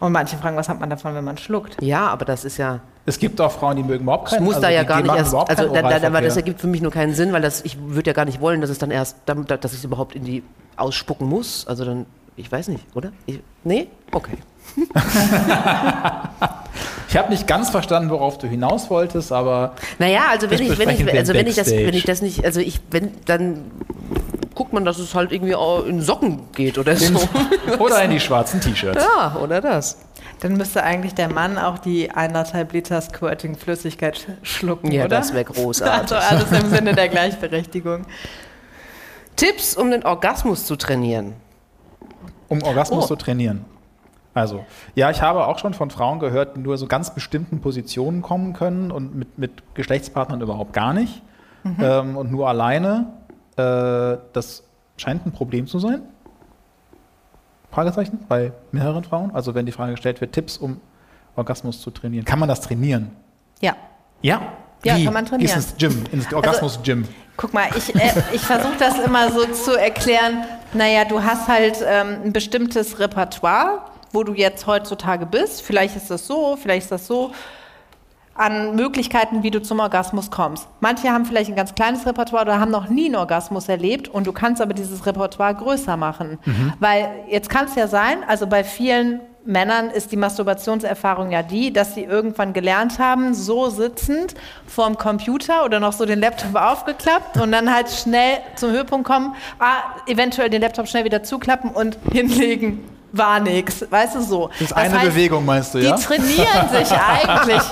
Und manche fragen, was hat man davon, wenn man schluckt? Ja, aber das ist ja. Es gibt auch Frauen, die mögen überhaupt Es keinen muss also da ja die- gar die nicht erst. Also, da, da, aber das ergibt für mich nur keinen Sinn, weil das, ich würde ja gar nicht wollen, dass es dann erst, dass ich es überhaupt in die ausspucken muss. Also dann, ich weiß nicht, oder? Ich, nee? Okay. Ich habe nicht ganz verstanden, worauf du hinaus wolltest, aber Naja, also wenn ich, wenn ich, also wenn ich das, wenn ich das nicht, also ich, wenn, dann guckt man, dass es halt irgendwie auch in Socken geht oder so. oder in die schwarzen T-Shirts. ja, oder das. Dann müsste eigentlich der Mann auch die 1,5 Liter Squirting-Flüssigkeit schlucken, Ja, oder? das wäre großartig. Also alles im Sinne der Gleichberechtigung. Tipps, um den Orgasmus zu trainieren. Um Orgasmus Oh. zu trainieren. Also, ja, ich habe auch schon von Frauen gehört, die nur so ganz bestimmten Positionen kommen können und mit, mit Geschlechtspartnern überhaupt gar nicht Mhm. ähm, und nur alleine. Äh, das scheint ein Problem zu sein. Fragezeichen bei mehreren Frauen. Also, wenn die Frage gestellt wird, Tipps, um Orgasmus zu trainieren. Kann man das trainieren? Ja. Ja. Ja, Wie? kann man trainieren. Also, Gehst ins Gym, ins Orgasmus-Gym. Guck mal, ich, äh, ich versuche das immer so zu erklären. Naja, du hast halt ähm, ein bestimmtes Repertoire, wo du jetzt heutzutage bist. Vielleicht ist das so, vielleicht ist das so. An Möglichkeiten, wie du zum Orgasmus kommst. Manche haben vielleicht ein ganz kleines Repertoire oder haben noch nie einen Orgasmus erlebt und du kannst aber dieses Repertoire größer machen. Weil jetzt kann es ja sein, also bei vielen Männern ist die Masturbationserfahrung ja die, dass sie irgendwann gelernt haben, so sitzend vorm Computer oder noch so den Laptop aufgeklappt und dann halt schnell zum Höhepunkt kommen, ah, eventuell den Laptop schnell wieder zuklappen und hinlegen. War nix, weißt du so. Das ist eine Bewegung, meinst du, die ja? trainieren sich eigentlich.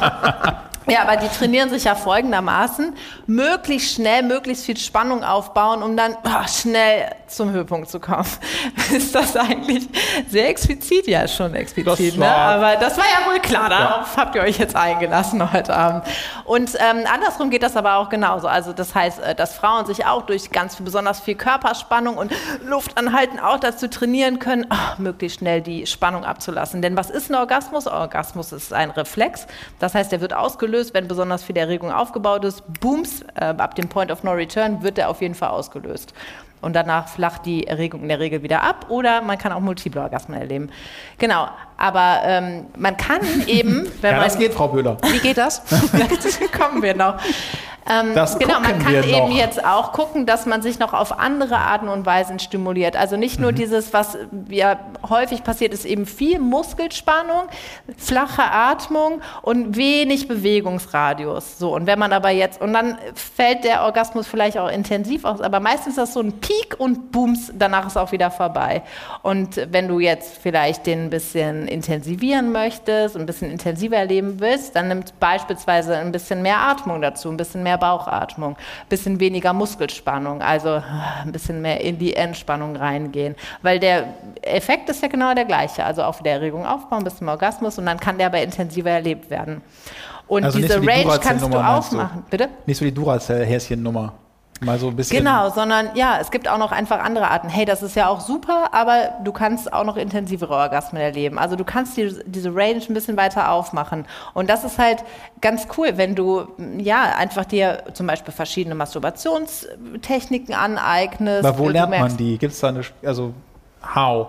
Ja, aber die trainieren sich ja folgendermaßen, möglichst schnell, möglichst viel Spannung aufbauen, um dann ah, schnell zum Höhepunkt zu kommen. Ist das eigentlich sehr explizit? Ja, schon explizit, Das ne? aber das war ja wohl klar, darauf habt ihr euch jetzt eingelassen heute Abend. Und ähm, andersrum geht das aber auch genauso. Also das heißt, äh, dass Frauen sich auch durch ganz besonders viel Körperspannung und Luftanhalten auch dazu trainieren können, ah, möglichst schnell die Spannung abzulassen. Denn was ist ein Orgasmus? Orgasmus ist ein Reflex. Das heißt, der wird ausgelöst, wenn besonders viel Erregung aufgebaut ist. Booms, äh, ab dem Point of No Return wird der auf jeden Fall ausgelöst. Und danach flacht die Erregung in der Regel wieder ab oder man kann auch multiple Orgasmen erleben. Genau, aber ähm, man kann eben, wenn Ja, man... das geht, Frau Böhler. Wie geht das? Dazu kommen wir noch. Ähm, Das genau, man kann eben noch. jetzt auch gucken, dass man sich noch auf andere Arten und Weisen stimuliert. Also nicht Mhm. nur dieses, was ja häufig passiert, ist eben viel Muskelspannung, flache Atmung und wenig Bewegungsradius. So und wenn man aber jetzt und dann fällt der Orgasmus vielleicht auch intensiv aus, aber meistens ist das so ein Peak und Booms, danach ist auch wieder vorbei. Und wenn du jetzt vielleicht den ein bisschen intensivieren möchtest ein bisschen intensiver erleben willst, dann nimmt beispielsweise ein bisschen mehr Atmung dazu, ein bisschen mehr Bauchatmung, ein bisschen weniger Muskelspannung, also ah, ein bisschen mehr in die Entspannung reingehen. Weil der Effekt ist ja genau der gleiche, also auch wieder Erregung aufbauen bis zum Orgasmus und dann kann der aber intensiver erlebt werden. Und Also nicht diese so die Range kannst du du? aufmachen. Bitte? Nicht so die Duracell-Häschen-Nummer. Mal so ein bisschen. Genau, sondern ja, es gibt auch noch einfach andere Arten. Hey, das ist ja auch super, aber du kannst auch noch intensivere Orgasmen erleben. Also du kannst die, diese Range ein bisschen weiter aufmachen. Und das ist halt ganz cool, wenn du ja einfach dir zum Beispiel verschiedene Masturbationstechniken aneignest. Aber wo Du lernt merkst- man die? Gibt es da eine, also, how?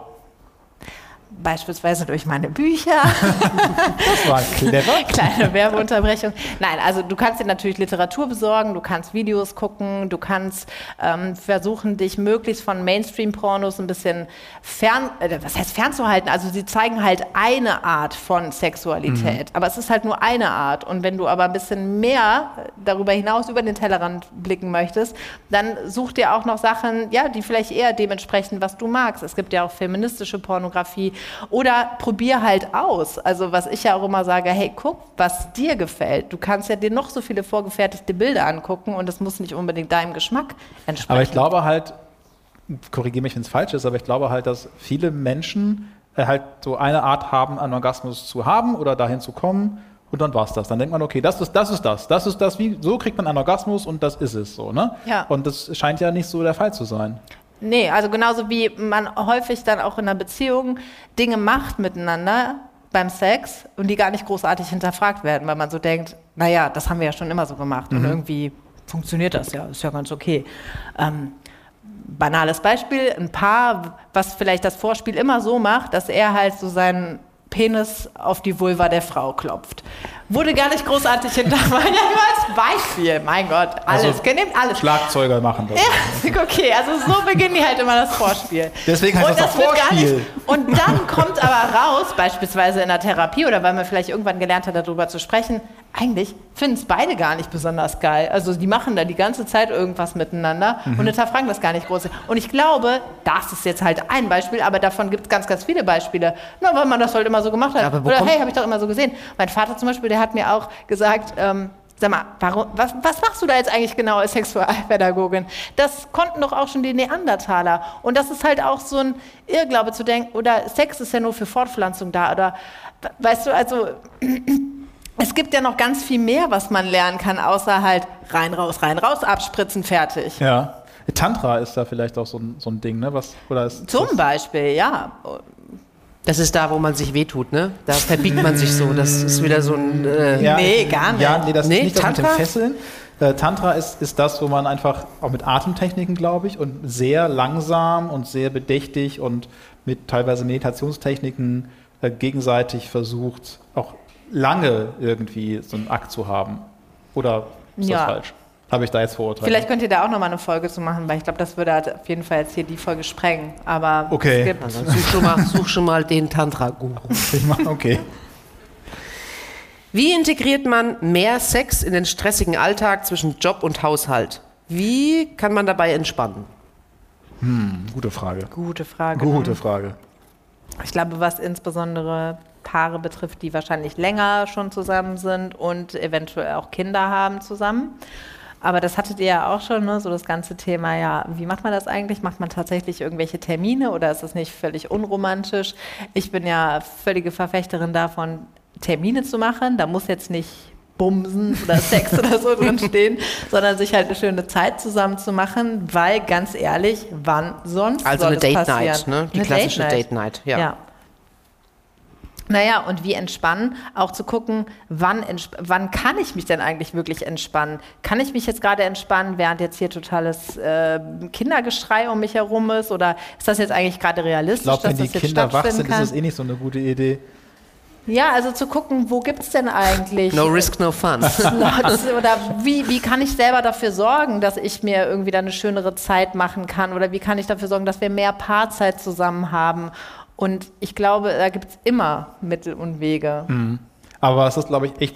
Beispielsweise durch meine Bücher. Das war clever. Kleine Werbeunterbrechung. Nein, also du kannst dir natürlich Literatur besorgen, du kannst Videos gucken, du kannst ähm, versuchen, dich möglichst von Mainstream-Pornos ein bisschen fern, äh, was heißt fernzuhalten? Also sie zeigen halt eine Art von Sexualität, aber es ist halt nur eine Art. Und wenn du aber ein bisschen mehr darüber hinaus über den Tellerrand blicken möchtest, dann such dir auch noch Sachen, ja, die vielleicht eher dementsprechend, was du magst. Es gibt ja auch feministische Pornografie oder probier halt aus. Also was ich ja auch immer sage, hey, guck, was dir gefällt. Du kannst ja dir noch so viele vorgefertigte Bilder angucken und das muss nicht unbedingt deinem Geschmack entsprechen. Aber ich glaube halt, korrigiere mich, wenn es falsch ist, aber ich glaube halt, dass viele Menschen äh, halt so eine Art haben, einen Orgasmus zu haben oder dahin zu kommen und dann war's das. Dann denkt man, okay, das ist das, ist das, das ist das, wie, so kriegt man einen Orgasmus und das ist es so, ne? Ja. Und das scheint ja nicht so der Fall zu sein. Nee, also genauso wie man häufig dann auch in einer Beziehung Dinge macht miteinander beim Sex und die gar nicht großartig hinterfragt werden, weil man so denkt, naja, das haben wir ja schon immer so gemacht und irgendwie funktioniert das ja, ist ja ganz okay. Ähm, banales Beispiel, ein Paar, was vielleicht das Vorspiel immer so macht, dass er halt so seinen Penis auf die Vulva der Frau klopft. Wurde gar nicht großartig hinterfragt. Ja, nur als Beispiel, mein Gott, alles, Also, nehmt alles. Schlagzeuger machen das. Ja, okay, also so beginnen die halt immer das Vorspiel. Deswegen heißt und das gar Vorspiel. nicht, Und dann kommt aber raus, beispielsweise in der Therapie oder weil man vielleicht irgendwann gelernt hat, darüber zu sprechen, eigentlich finden es beide gar nicht besonders geil. Also die machen da die ganze Zeit irgendwas miteinander Mhm. und hinterfragen das gar nicht groß. Und ich glaube, das ist jetzt halt ein Beispiel, aber davon gibt es ganz, ganz viele Beispiele. Na, weil man das halt immer so gemacht hat. Oder hey, habe ich doch immer so gesehen. Mein Vater zum Beispiel, der hat mir auch gesagt, ähm, Sag mal, warum, was, was machst du da jetzt eigentlich genau als Sexualpädagogin? Das konnten doch auch schon die Neandertaler. Und das ist halt auch so ein Irrglaube zu denken, oder Sex ist ja nur für Fortpflanzung da, oder weißt du, also es gibt ja noch ganz viel mehr, was man lernen kann, außer halt rein, raus, rein, raus, abspritzen, fertig. Ja. Tantra ist da vielleicht auch so ein, so ein Ding, ne? Was, oder ist Zum Beispiel, ja. Das ist da, wo man sich wehtut, ne? Da verbiegt man sich so. Das ist wieder so ein. Äh ja, nee, gar nicht. Ja, nee, das Nee, ist nicht das mit dem Tantra? Fesseln. Äh, Tantra ist, ist das, wo man einfach auch mit Atemtechniken, glaube ich, und sehr langsam und sehr bedächtig und mit teilweise Meditationstechniken äh, gegenseitig versucht, auch lange irgendwie so einen Akt zu haben. Oder ist Ja. das falsch? Habe ich da jetzt Vorurteile? Vielleicht könnt ihr da auch nochmal eine Folge zu machen, weil ich glaube, das würde halt auf jeden Fall jetzt hier die Folge sprengen. Aber Okay. es gibt Also such schon mal, such schon mal den Tantra-Guru. Ich mach, okay. Wie integriert man mehr Sex in den stressigen Alltag zwischen Job und Haushalt? Wie kann man dabei entspannen? Gute Frage. gute Frage. Gute ne? Frage. Ich glaube, was insbesondere Paare betrifft, die wahrscheinlich länger schon zusammen sind und eventuell auch Kinder haben zusammen. Aber das hattet ihr ja auch schon, ne? so das ganze Thema, ja, wie macht man das eigentlich? Macht man tatsächlich irgendwelche Termine oder ist das nicht völlig unromantisch? Ich bin ja völlige Verfechterin davon, Termine zu machen. Da muss jetzt nicht Bumsen oder Sex oder so drin stehen, sondern sich halt eine schöne Zeit zusammen zu machen, weil ganz ehrlich, wann sonst Also soll eine es Date passieren? Night, ne? Die Eine klassische Date Date Night, ja. ja. Naja, und wie entspannen? Auch zu gucken, wann, entsp- wann kann ich mich denn eigentlich wirklich entspannen? Kann ich mich jetzt gerade entspannen, während jetzt hier totales äh, Kindergeschrei um mich herum ist? Oder ist das jetzt eigentlich gerade Ich realistisch, glaube, wenn dass die das jetzt Kinder wach sind, ist kann? es eh nicht so eine gute Idee. ja, also zu gucken, wo gibt es denn eigentlich No risk, no fun. Slots oder wie, wie kann ich selber dafür sorgen, dass ich mir irgendwie da eine schönere Zeit machen kann oder wie kann ich dafür sorgen, dass wir mehr Paarzeit zusammen haben und ich glaube, da gibt es immer Mittel und Wege. Aber es ist, glaube ich, echt,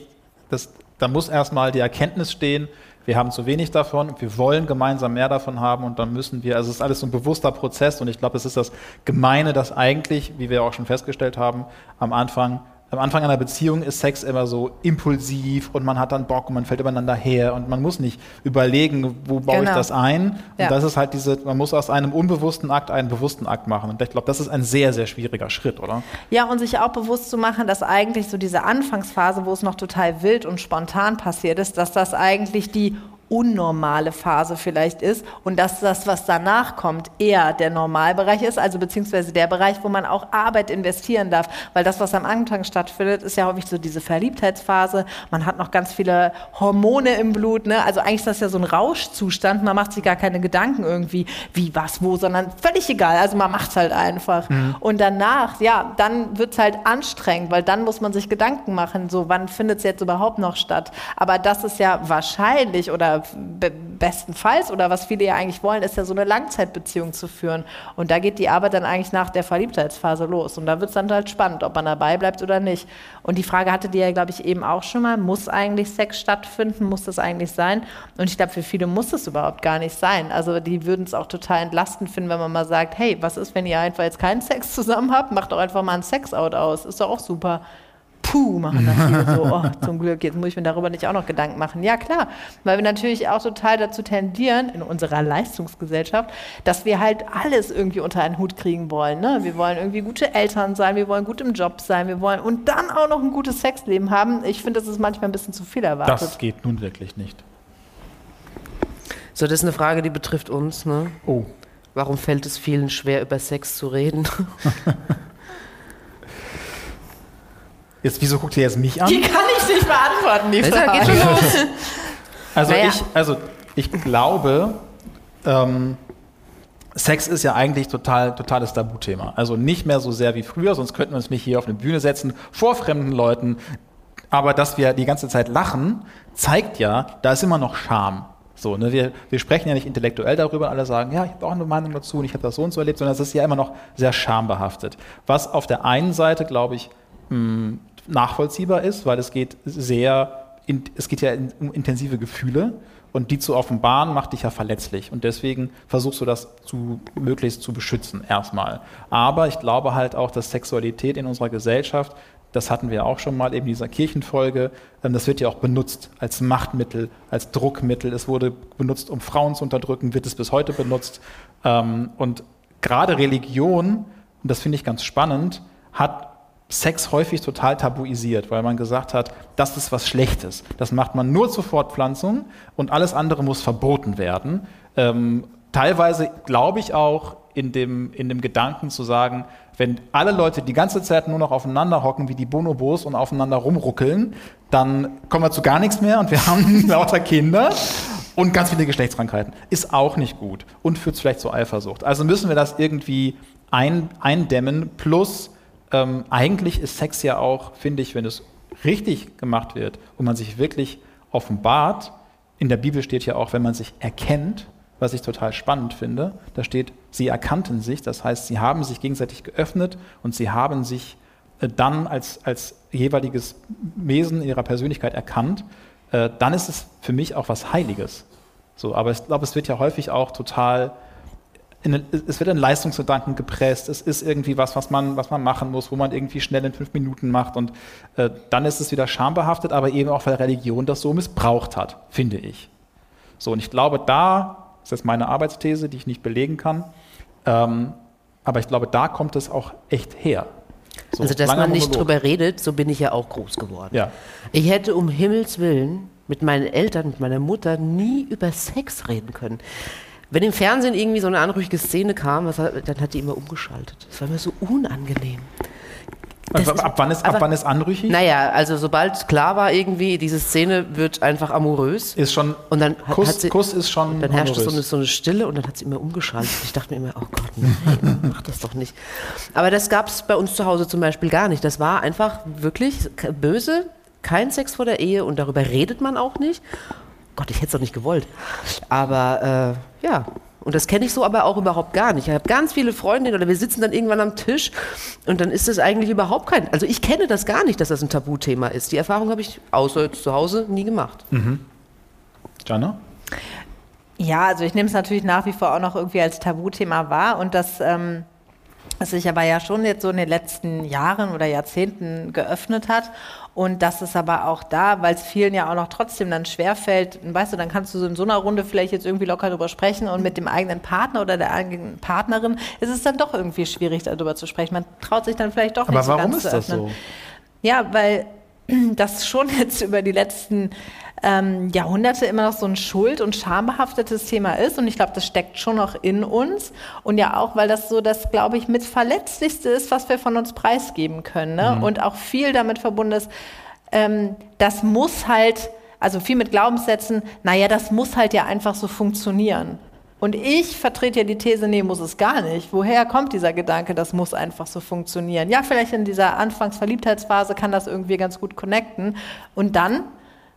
das, da muss erstmal die Erkenntnis stehen, wir haben zu wenig davon wir wollen gemeinsam mehr davon haben und dann müssen wir, also es ist alles so ein bewusster Prozess und ich glaube, es ist das Gemeine, dass eigentlich, wie wir auch schon festgestellt haben, am Anfang, am Anfang einer Beziehung ist Sex immer so impulsiv und man hat dann Bock und man fällt übereinander her und man muss nicht überlegen, wo baue ich Genau. das ein. Ja. Und das ist halt diese, man muss aus einem unbewussten Akt einen bewussten Akt machen. Und ich glaube, das ist ein sehr, sehr schwieriger Schritt, oder? Ja, und sich auch bewusst zu machen, dass eigentlich so diese Anfangsphase, wo es noch total wild und spontan passiert ist, dass das eigentlich die unnormale Phase vielleicht ist und dass das, was danach kommt, eher der Normalbereich ist, also beziehungsweise der Bereich, wo man auch Arbeit investieren darf. Weil das, was am Anfang stattfindet, ist ja häufig so diese Verliebtheitsphase. Man hat noch ganz viele Hormone im Blut. Ne? Also eigentlich ist das ja so ein Rauschzustand. Man macht sich gar keine Gedanken irgendwie, wie, was, wo, sondern völlig egal. Also man macht es halt einfach. Und danach, ja, dann wird es halt anstrengend, weil dann muss man sich Gedanken machen, so wann findet es jetzt überhaupt noch statt. Aber das ist ja wahrscheinlich oder be bestenfalls oder was viele ja eigentlich wollen, ist ja so eine Langzeitbeziehung zu führen. Und da geht die Arbeit dann eigentlich nach der Verliebtheitsphase los. Und da wird es dann halt spannend, ob man dabei bleibt oder nicht. Und die Frage hatte die ja, glaube ich, eben auch schon mal, muss eigentlich Sex stattfinden? Muss das eigentlich sein? Und ich glaube, für viele muss es überhaupt gar nicht sein. Also die würden es auch total entlastend finden, wenn man mal sagt, hey, was ist, wenn ihr einfach jetzt keinen Sex zusammen habt? Macht doch einfach mal ein Sexout aus. Ist doch auch super. Puh, machen das viele so, oh, zum Glück, jetzt muss ich mir darüber nicht auch noch Gedanken machen. Ja, klar, weil wir natürlich auch total dazu tendieren, in unserer Leistungsgesellschaft, dass wir halt alles irgendwie unter einen Hut kriegen wollen. Ne? Wir wollen irgendwie gute Eltern sein, wir wollen gut im Job sein, wir wollen und dann auch noch ein gutes Sexleben haben. Ich finde, das ist manchmal ein bisschen zu viel erwartet. Das geht nun wirklich nicht. So, das ist eine Frage, die betrifft uns. Ne? Oh. Warum fällt es vielen schwer, über Sex zu reden? Jetzt, wieso guckt ihr jetzt mich an? Die kann ich nicht beantworten, die Frage. geht schon los. Also Naja. ich, also ich glaube, ähm, Sex ist ja eigentlich total, totales Tabuthema. Also nicht mehr so sehr wie früher, sonst könnten wir uns nicht hier auf eine Bühne setzen vor fremden Leuten. Aber dass wir die ganze Zeit lachen, zeigt ja, da ist immer noch Scham. So, ne, wir, wir sprechen ja nicht intellektuell darüber, alle sagen, ja, ich habe auch eine Meinung dazu und ich habe das so und so erlebt, sondern es ist ja immer noch sehr schambehaftet. Was auf der einen Seite, glaube ich, mh, nachvollziehbar ist, weil es geht sehr, in, es geht ja in, um intensive Gefühle und die zu offenbaren macht dich ja verletzlich und deswegen versuchst du das zu, möglichst zu beschützen erstmal. Aber ich glaube halt auch, dass Sexualität in unserer Gesellschaft das hatten wir auch schon mal eben in dieser Kirchenfolge. Ähm, das wird ja auch benutzt als Machtmittel, als Druckmittel. Es wurde benutzt, um Frauen zu unterdrücken, wird es bis heute benutzt. Ähm, und gerade Religion, und das finde ich ganz spannend, hat Sex häufig total tabuisiert, weil man gesagt hat, das ist was Schlechtes. Das macht man nur zur Fortpflanzung und alles andere muss verboten werden. Ähm, teilweise glaube ich auch in dem, in dem Gedanken zu sagen, wenn alle Leute die ganze Zeit nur noch aufeinander hocken wie die Bonobos und aufeinander rumruckeln, dann kommen wir zu gar nichts mehr und wir haben lauter Kinder und ganz viele Geschlechtskrankheiten. Ist auch nicht gut und führt vielleicht zu Eifersucht. Also müssen wir das irgendwie ein, eindämmen. Plus, ähm, eigentlich ist Sex ja auch, finde ich, wenn es richtig gemacht wird und man sich wirklich offenbart, in der Bibel steht ja auch, wenn man sich erkennt, was ich total spannend finde, da steht, sie erkannten sich, das heißt, sie haben sich gegenseitig geöffnet und sie haben sich äh, dann als, als jeweiliges Wesen ihrer Persönlichkeit erkannt, äh, dann ist es für mich auch was Heiliges. So, aber ich glaube, es wird ja häufig auch total in, es wird in Leistungsgedanken gepresst, es ist irgendwie was, was man, was man machen muss, wo man irgendwie schnell in fünf Minuten macht und äh, dann ist es wieder schambehaftet, aber eben auch, weil Religion das so missbraucht hat, finde ich. So, und ich glaube, da, das ist meine Arbeitsthese, die ich nicht belegen kann, ähm, aber ich glaube, da kommt es auch echt her. So, also, dass man nicht Monolog. drüber redet, so bin ich ja auch groß geworden. Ja. Ich hätte um Himmels Willen mit meinen Eltern, mit meiner Mutter nie über Sex reden können. Wenn im Fernsehen irgendwie so eine anrüchige Szene kam, was, dann hat die immer umgeschaltet. Das war mir so unangenehm. Das ab, ab, wann ist, ab wann ist anrüchig? Naja, also sobald klar war irgendwie, diese Szene wird einfach amorös. Ist schon, und dann Kuss, hat sie, Kuss ist schon Dann herrschte so eine, so eine, Stille und dann hat sie immer umgeschaltet. Ich dachte mir immer, oh Gott, nein, mach das doch nicht. Aber das gab es bei uns zu Hause zum Beispiel gar nicht. Das war einfach wirklich böse, kein Sex vor der Ehe und darüber redet man auch nicht. Gott, ich hätte es doch nicht gewollt. Aber äh, ja, und das kenne ich so aber auch überhaupt gar nicht. Ich habe ganz viele Freundinnen oder wir sitzen dann irgendwann am Tisch und dann ist das eigentlich überhaupt kein. Also ich kenne das gar nicht, dass das ein Tabuthema ist. Die Erfahrung habe ich außer jetzt zu Hause nie gemacht. Mhm. Jana? Ja, also ich nehme es natürlich nach wie vor auch noch irgendwie als Tabuthema wahr und das. Ähm was sich aber ja schon jetzt so in den letzten Jahren oder Jahrzehnten geöffnet hat. Und das ist aber auch da, weil es vielen ja auch noch trotzdem dann schwerfällt, weißt du, dann kannst du so in so einer Runde vielleicht jetzt irgendwie locker drüber sprechen und mit dem eigenen Partner oder der eigenen Partnerin ist es dann doch irgendwie schwierig, darüber zu sprechen. Man traut sich dann vielleicht doch aber nicht so ganz zu öffnen. Aber warum ist das so? Ja, weil das schon jetzt über die letzten ähm, Jahrhunderte immer noch so ein schuld- und schambehaftetes Thema ist. Und ich glaube, das steckt schon noch in uns. Und ja auch, weil das so das, glaube ich, mit verletzlichste ist, was wir von uns preisgeben können. Ne? Mhm. Und auch viel damit verbunden ist, ähm, das muss halt, also viel mit Glaubenssätzen, naja, das muss halt ja einfach so funktionieren. Und ich vertrete ja die These, nee, muss es gar nicht. Woher kommt dieser Gedanke, das muss einfach so funktionieren? Ja, vielleicht in dieser Anfangsverliebtheitsphase kann das irgendwie ganz gut connecten. Und dann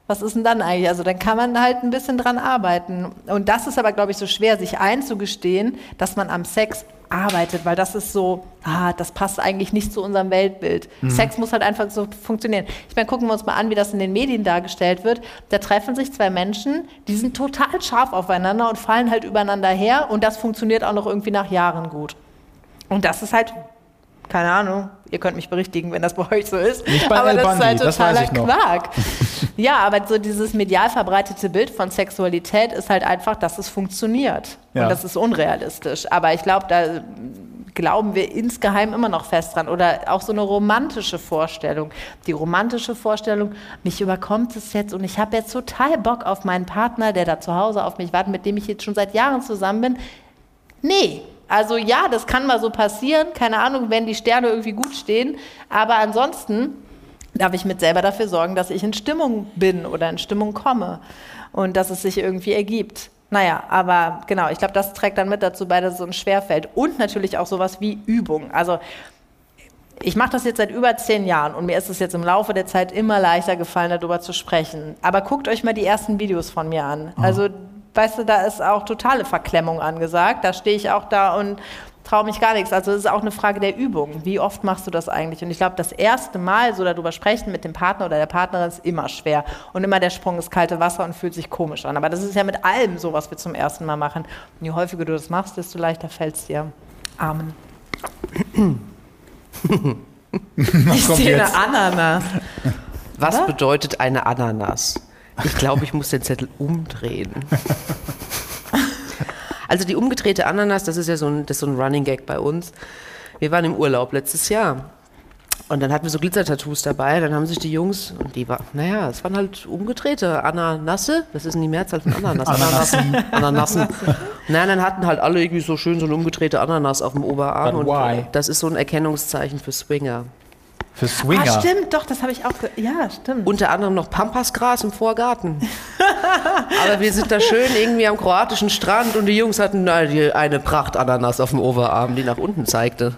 was ist denn dann eigentlich? Also dann kann man halt ein bisschen dran arbeiten. Und das ist aber, glaube ich, so schwer, sich einzugestehen, dass man am Sex arbeitet, weil das ist so, ah, das passt eigentlich nicht zu unserem Weltbild. Mhm. Sex muss halt einfach so funktionieren. Ich meine, gucken wir uns mal an, wie das in den Medien dargestellt wird. Da treffen sich zwei Menschen, die sind total scharf aufeinander und fallen halt übereinander her und das funktioniert auch noch irgendwie nach Jahren gut. Und das ist halt keine Ahnung, ihr könnt mich berichtigen, wenn das bei euch so ist. Nicht bei aber El das Bandi, ist halt totaler Quark. ja, aber so dieses medial verbreitete Bild von Sexualität ist halt einfach, dass es funktioniert. Ja. Und das ist unrealistisch. Aber ich glaube, da glauben wir insgeheim immer noch fest dran. Oder auch so eine romantische Vorstellung. Die romantische Vorstellung, mich überkommt es jetzt und ich habe jetzt total Bock auf meinen Partner, der da zu Hause auf mich wartet, mit dem ich jetzt schon seit Jahren zusammen bin. Nee, also ja, das kann mal so passieren. Keine Ahnung, wenn die Sterne irgendwie gut stehen. Aber ansonsten darf ich mit selber dafür sorgen, dass ich in Stimmung bin oder in Stimmung komme und dass es sich irgendwie ergibt. Naja, aber genau, ich glaube, das trägt dann mit dazu bei, dass es uns schwerfällt. Und natürlich auch sowas wie Übung. Also ich mache das jetzt seit über zehn Jahren und mir ist es jetzt im Laufe der Zeit immer leichter gefallen, darüber zu sprechen. Aber guckt euch mal die ersten Videos von mir an. Also weißt du, da ist auch totale Verklemmung angesagt. Da stehe ich auch da und traue mich gar nichts. Also es ist auch eine Frage der Übung. Wie oft machst du das eigentlich? Und ich glaube, das erste Mal so darüber sprechen mit dem Partner oder der Partnerin ist immer schwer. Und immer der Sprung ins kalte Wasser und fühlt sich komisch an. Aber das ist ja mit allem so, was wir zum ersten Mal machen. Und je häufiger du das machst, desto leichter fällt es dir. Amen. Ich sehe jetzt? eine Ananas. Was Oder? bedeutet eine Ananas? Ich glaube, ich muss den Zettel umdrehen. Also die umgedrehte Ananas, das ist ja so ein, das ist so ein Running Gag bei uns. Wir waren im Urlaub letztes Jahr. Und dann hatten wir so Glitzertattoos dabei. Dann haben sich die Jungs, und die war, naja, es waren halt umgedrehte Ananasse. Das ist in die Mehrzahl von Ananas. Ananassen. Ananassen. Nein, dann hatten halt alle irgendwie so schön so eine umgedrehte Ananas auf dem Oberarm. But und why? das ist so ein Erkennungszeichen für Swinger. Für Swinger. Ah, stimmt, doch, das habe ich auch. Ja, stimmt. Unter anderem noch Pampasgras im Vorgarten. Aber wir sind da schön irgendwie am kroatischen Strand und die Jungs hatten eine Prachtananas auf dem Oberarm, die nach unten zeigte.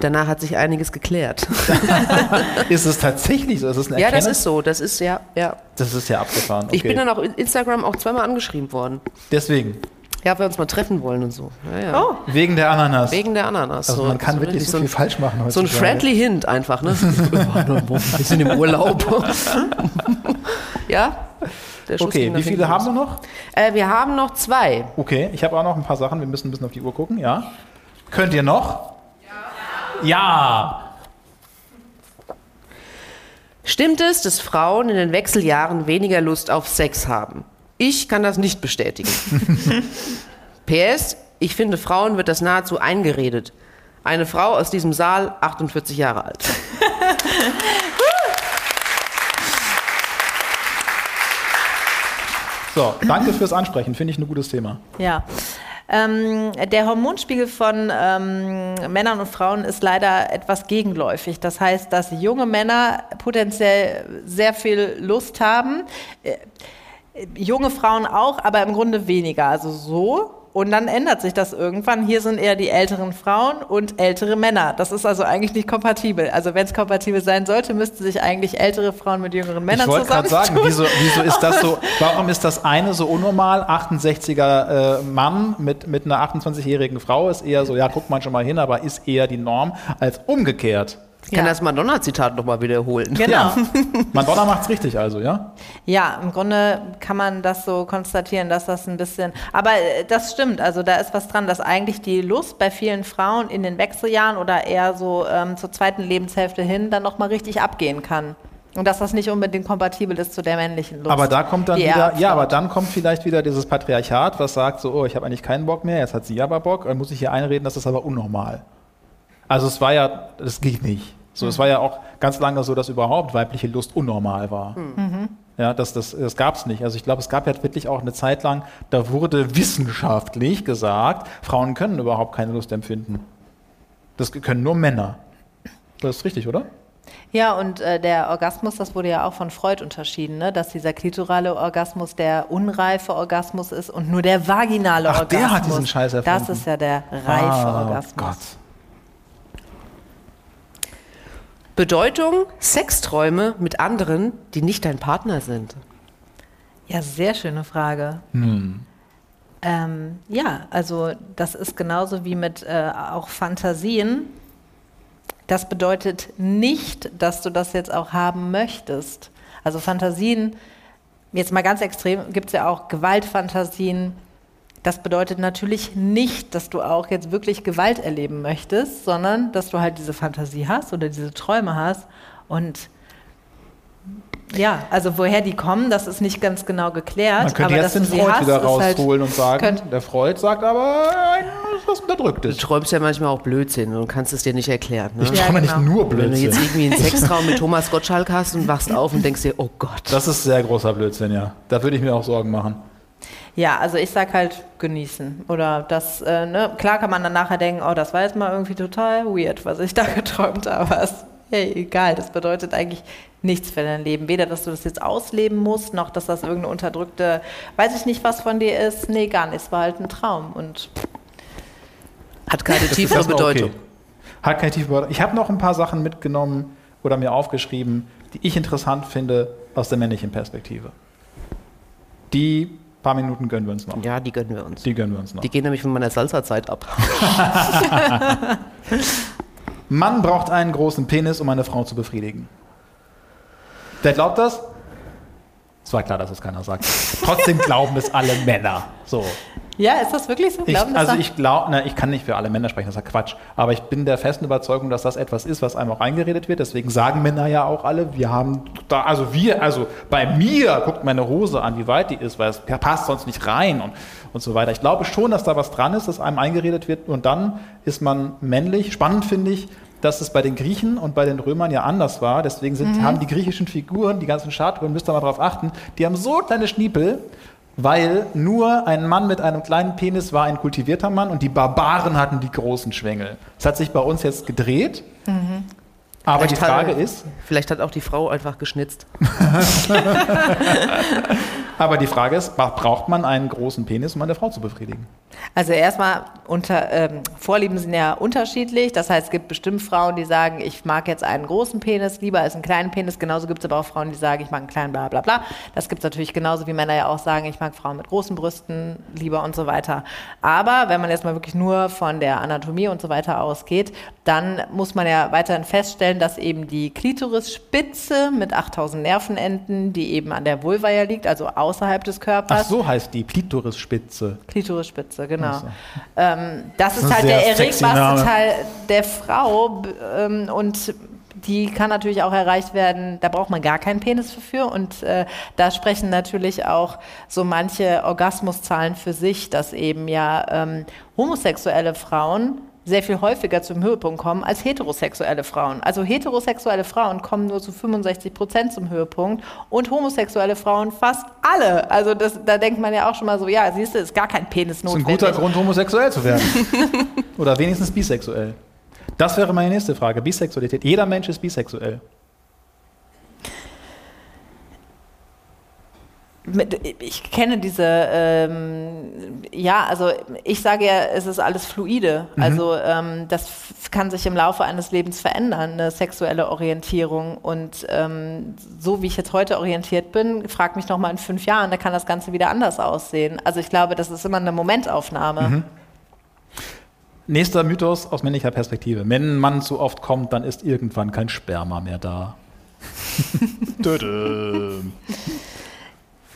Danach hat sich einiges geklärt. Ist es tatsächlich so? Ist es eine Ja, das ist so. Das ist ja, ja. Das ist ja abgefahren. Okay. Ich bin dann auf Instagram auch zweimal angeschrieben worden. Deswegen. Ja, ob wir uns mal treffen wollen und so. Ja, ja. Oh, Wegen der Ananas. Wegen der Ananas. also man kann so wirklich so viel falsch machen so ein friendly Hint einfach, ne? wir sind im Urlaub. ja? Okay, wie viele haben wir noch? Äh, wir haben noch zwei. Okay, ich habe auch noch ein paar Sachen. Wir müssen ein bisschen auf die Uhr gucken. Ja. Könnt ihr noch? Ja. Ja. Stimmt es, dass Frauen in den Wechseljahren weniger Lust auf Sex haben? Ich kann das nicht bestätigen. PS, ich finde, Frauen wird das nahezu eingeredet. Eine Frau aus diesem Saal, 48 Jahre alt. So, danke fürs Ansprechen. Finde ich ein gutes Thema. ja. Ähm, der Hormonspiegel von ähm, Männern und Frauen ist leider etwas gegenläufig. Das heißt, dass junge Männer potenziell sehr viel Lust haben, äh, junge Frauen auch, aber im Grunde weniger. Also so. Und dann ändert sich das irgendwann. Hier sind eher die älteren Frauen und ältere Männer. Das ist also eigentlich nicht kompatibel. Also wenn es kompatibel sein sollte, müssten sich eigentlich ältere Frauen mit jüngeren Männern ich wollte gerade sagen, zusammentun. wieso, wieso ist das so, warum ist das eine so unnormal? 68er äh, Mann mit, mit einer 28-jährigen Frau ist eher so, ja, guckt man schon mal hin, aber ist eher die Norm als umgekehrt. Ich kann Ja. das Madonna-Zitat nochmal wiederholen. Genau. Ja. Madonna macht's richtig also, ja? Ja, im Grunde kann man das so konstatieren, dass das ein bisschen. Aber äh, das stimmt, also da ist was dran, dass eigentlich die Lust bei vielen Frauen in den Wechseljahren oder eher so ähm, zur zweiten Lebenshälfte hin dann nochmal richtig abgehen kann. Und dass das nicht unbedingt kompatibel ist zu der männlichen Lust. Aber da kommt dann er wieder, ja, aber dann kommt vielleicht wieder dieses Patriarchat, was sagt so, oh, ich habe eigentlich keinen Bock mehr, jetzt hat sie aber Bock, dann muss ich hier einreden, das ist aber unnormal. Also es war ja, das geht nicht. So, es war ja auch ganz lange so, dass überhaupt weibliche Lust unnormal war. Ja, das, das, das gab es nicht. Also ich glaube, es gab ja wirklich auch eine Zeit lang, da wurde wissenschaftlich gesagt, Frauen können überhaupt keine Lust empfinden. Das können nur Männer. Das ist richtig, oder? Ja, und äh, der Orgasmus, das wurde ja auch von Freud unterschieden, ne? dass dieser klitorale Orgasmus der unreife Orgasmus ist und nur der vaginale Ach, Orgasmus. der hat diesen Scheiß erfunden. Das ist ja der reife Ah, Orgasmus. Gott. Bedeutung Sexträume mit anderen, die nicht dein Partner sind. Ja, sehr schöne Frage. Ähm, ja, also das ist genauso wie mit äh, auch Fantasien. Das bedeutet nicht, dass du das jetzt auch haben möchtest. Also Fantasien, jetzt mal ganz extrem, gibt es ja auch Gewaltfantasien. Das bedeutet natürlich nicht, dass du auch jetzt wirklich Gewalt erleben möchtest, sondern dass du halt diese Fantasie hast oder diese Träume hast und ja, also woher die kommen, das ist nicht ganz genau geklärt. Man könnte aber jetzt dass den du Freud hast, wieder halt- rausholen und sagen, der Freud sagt aber, nein, das ist was Du Unterdrücktes. träumst ja manchmal auch Blödsinn und kannst es dir nicht erklären. Ne? Ich Ja, träume genau. nicht nur Wenn du jetzt Blödsinn. irgendwie einen Sextraum mit Thomas Gottschalk hast und wachst auf und denkst dir, oh Gott. Das ist sehr großer Blödsinn, ja. Da würde ich mir auch Sorgen machen. Ja, also ich sag halt genießen. Oder das, äh, ne, klar kann man dann nachher denken, oh, das war jetzt mal irgendwie total weird, was ich da geträumt habe. Aber es, hey, egal, das bedeutet eigentlich nichts für dein Leben. Weder, dass du das jetzt ausleben musst, noch dass das irgendeine unterdrückte, weiß ich nicht, was von dir ist. Nee, gar nicht. Es war halt ein Traum. Und Hat keine tiefere Bedeutung. okay. Hat keine tiefe Bedeutung. Ich habe noch ein paar Sachen mitgenommen oder mir aufgeschrieben, die ich interessant finde aus der männlichen Perspektive. Die paar Minuten gönnen wir uns noch. Ja, die gönnen wir uns. Die gönnen wir uns noch. Die gehen nämlich von meiner Salsa-Zeit ab. Mann braucht einen großen Penis, um eine Frau zu befriedigen. Wer glaubt das? Es war klar, dass es keiner sagt. Trotzdem glauben es alle Männer. So. Ja, ist das wirklich so? Ich, Glauben also da- ich glaube, ich kann nicht für alle Männer sprechen, das ist ja Quatsch. Aber ich bin der festen Überzeugung, dass das etwas ist, was einem auch eingeredet wird. Deswegen sagen Männer ja auch alle, wir haben da, also wir, also bei mir, guckt meine Hose an, wie weit die ist, weil es passt sonst nicht rein und, und so weiter. Ich glaube schon, dass da was dran ist, dass einem eingeredet wird und dann ist man männlich. Spannend finde ich, dass es bei den Griechen und bei den Römern ja anders war. Deswegen sind, haben die griechischen Figuren, die ganzen Statuen, müsst ihr mal drauf achten, die haben so kleine Schniepel, weil nur ein Mann mit einem kleinen Penis war ein kultivierter Mann und die Barbaren hatten die großen Schwengel. Das hat sich bei uns jetzt gedreht. Aber die Vielleicht hat- Frage ist, Vielleicht hat auch die Frau einfach geschnitzt. aber die Frage ist, bra- braucht man einen großen Penis, um eine Frau zu befriedigen? Also erstmal, unter, ähm, Vorlieben sind ja unterschiedlich. Das heißt, es gibt bestimmt Frauen, die sagen, ich mag jetzt einen großen Penis lieber als einen kleinen Penis. Genauso gibt es aber auch Frauen, die sagen, ich mag einen kleinen bla bla bla. Das gibt es natürlich genauso wie Männer ja auch sagen, ich mag Frauen mit großen Brüsten lieber und so weiter. Aber wenn man jetzt mal wirklich nur von der Anatomie und so weiter ausgeht, dann muss man ja weiterhin feststellen, dass eben die Klitorisspitze mit 8000 Nervenenden, die eben an der Vulva ja liegt, also außerhalb des Ach, Körpers, so heißt die Klitorisspitze. Klitorisspitze, genau. Ach so. Ähm, das ist ein halt der erregbarste. Teil der Frau ähm, und die kann natürlich auch erreicht werden, da braucht man gar keinen Penis für und äh, da sprechen natürlich auch so manche Orgasmuszahlen für sich, dass eben ja ähm, homosexuelle Frauen sehr viel häufiger zum Höhepunkt kommen als heterosexuelle Frauen. Also heterosexuelle Frauen kommen nur zu 65 Prozent zum Höhepunkt und homosexuelle Frauen fast alle. Also das, da denkt man ja auch schon mal so, ja, siehst du, ist gar kein Penis Das ist ein notwendig. guter Grund, homosexuell zu werden. Oder wenigstens bisexuell. Das wäre meine nächste Frage. Bisexualität. Jeder Mensch ist bisexuell. Ich kenne diese, ähm, ja, also ich sage ja, es ist alles fluide. Also ähm, das kann sich im Laufe eines Lebens verändern, eine sexuelle Orientierung. Und ähm, so wie ich jetzt heute orientiert bin, frag mich noch mal in fünf Jahren, da kann das Ganze wieder anders aussehen. Also ich glaube, das ist immer eine Momentaufnahme. Nächster Mythos aus männlicher Perspektive. Wenn ein Mann zu oft kommt, dann ist irgendwann kein Sperma mehr da.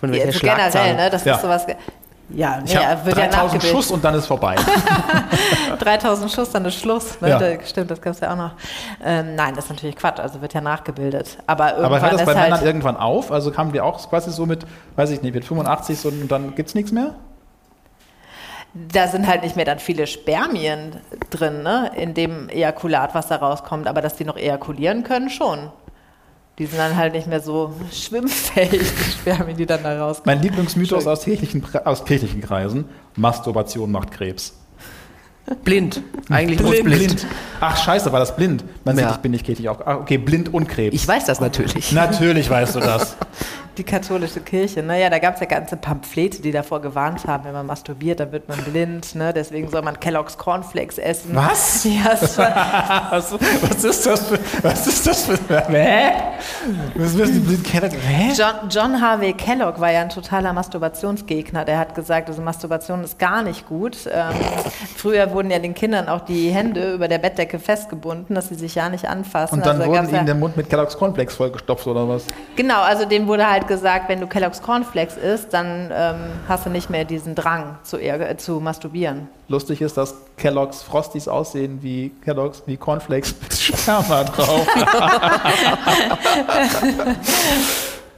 Von Ja, welcher so generell, ne? Das Ja. ist sowas. Ja, nee, Ich er wird ja 3000 nachgebildet. Schuss und dann ist vorbei. 3000 Schuss, dann ist Schluss. Ne? Ja. Stimmt, das gab es ja auch noch. Ähm, nein, das ist natürlich Quatsch. Also wird ja nachgebildet. Aber irgendwann Aber hört das ist bei halt, Männern irgendwann auf? Also haben wir auch quasi so mit, weiß ich nicht, mit 85 so, und dann gibt es nichts mehr? da sind halt nicht mehr dann viele Spermien drin, ne? in dem Ejakulat, was da rauskommt. Aber dass die noch ejakulieren können, schon. Die sind dann halt nicht mehr so schwimmfähig, die Spermien, die dann da rauskommen. Mein Lieblingsmythos aus kirchlichen, aus kirchlichen Kreisen: Masturbation macht Krebs. Blind. Eigentlich bloß blind. Ach, scheiße, war das blind? Man sieht, Ja. ich bin nicht kirchlich auf. Ah, okay, blind und Krebs. Ich weiß das natürlich. Natürlich weißt du das. Die katholische Kirche, naja, da gab es ja ganze Pamphlete, die davor gewarnt haben, wenn man masturbiert, dann wird man blind, ne? deswegen soll man Kellogg's Cornflakes essen. Was? Ja, Was, was ist das für. Was ist das für. Hä? Was ist die blind Kellogg? Hä? John, John Harvey Kellogg war ja ein totaler Masturbationsgegner. Der hat gesagt, also Masturbation ist gar nicht gut. Ähm, früher wurden ja den Kindern auch die Hände über der Bettdecke festgebunden, dass sie sich ja nicht anfassen. Und dann Also da wurde gab's ihnen ja, der Mund mit Kellogg's Cornflakes vollgestopft oder was? Genau, also dem wurde halt gesagt, wenn du Kellogg's Cornflakes isst, dann ähm, hast du nicht mehr diesen Drang zu, äh, zu masturbieren. Lustig ist, dass Kellogg's Frosties aussehen wie Kellogg's, wie Cornflakes mit Sperma drauf.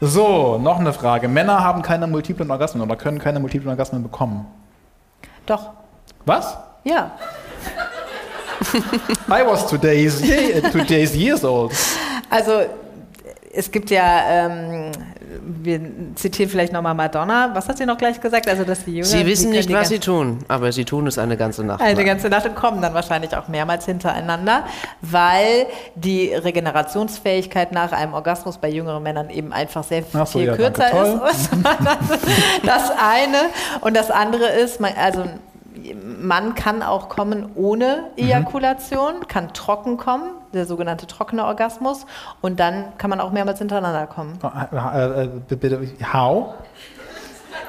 so, noch eine Frage. Männer haben keine multiplen Orgasmen oder können keine multiplen Orgasmen bekommen. Doch, Was? ja. I was today's, today's years old. Also es gibt ja, ähm, wir zitieren vielleicht nochmal Madonna. Was hat sie noch gleich gesagt? Also dass die Jünger, Sie wissen die nicht, was sie tun, aber sie tun es eine ganze Nacht. Eine lang. ganze Nacht und kommen dann wahrscheinlich auch mehrmals hintereinander, weil die Regenerationsfähigkeit nach einem Orgasmus bei jüngeren Männern eben einfach sehr Ach so, viel ja, kürzer danke, ist. das eine. Und das andere ist, also man kann auch kommen ohne Ejakulation, kann trocken kommen, der sogenannte trockene Orgasmus. Und dann kann man auch mehrmals hintereinander kommen. Äh, äh, bitte, How?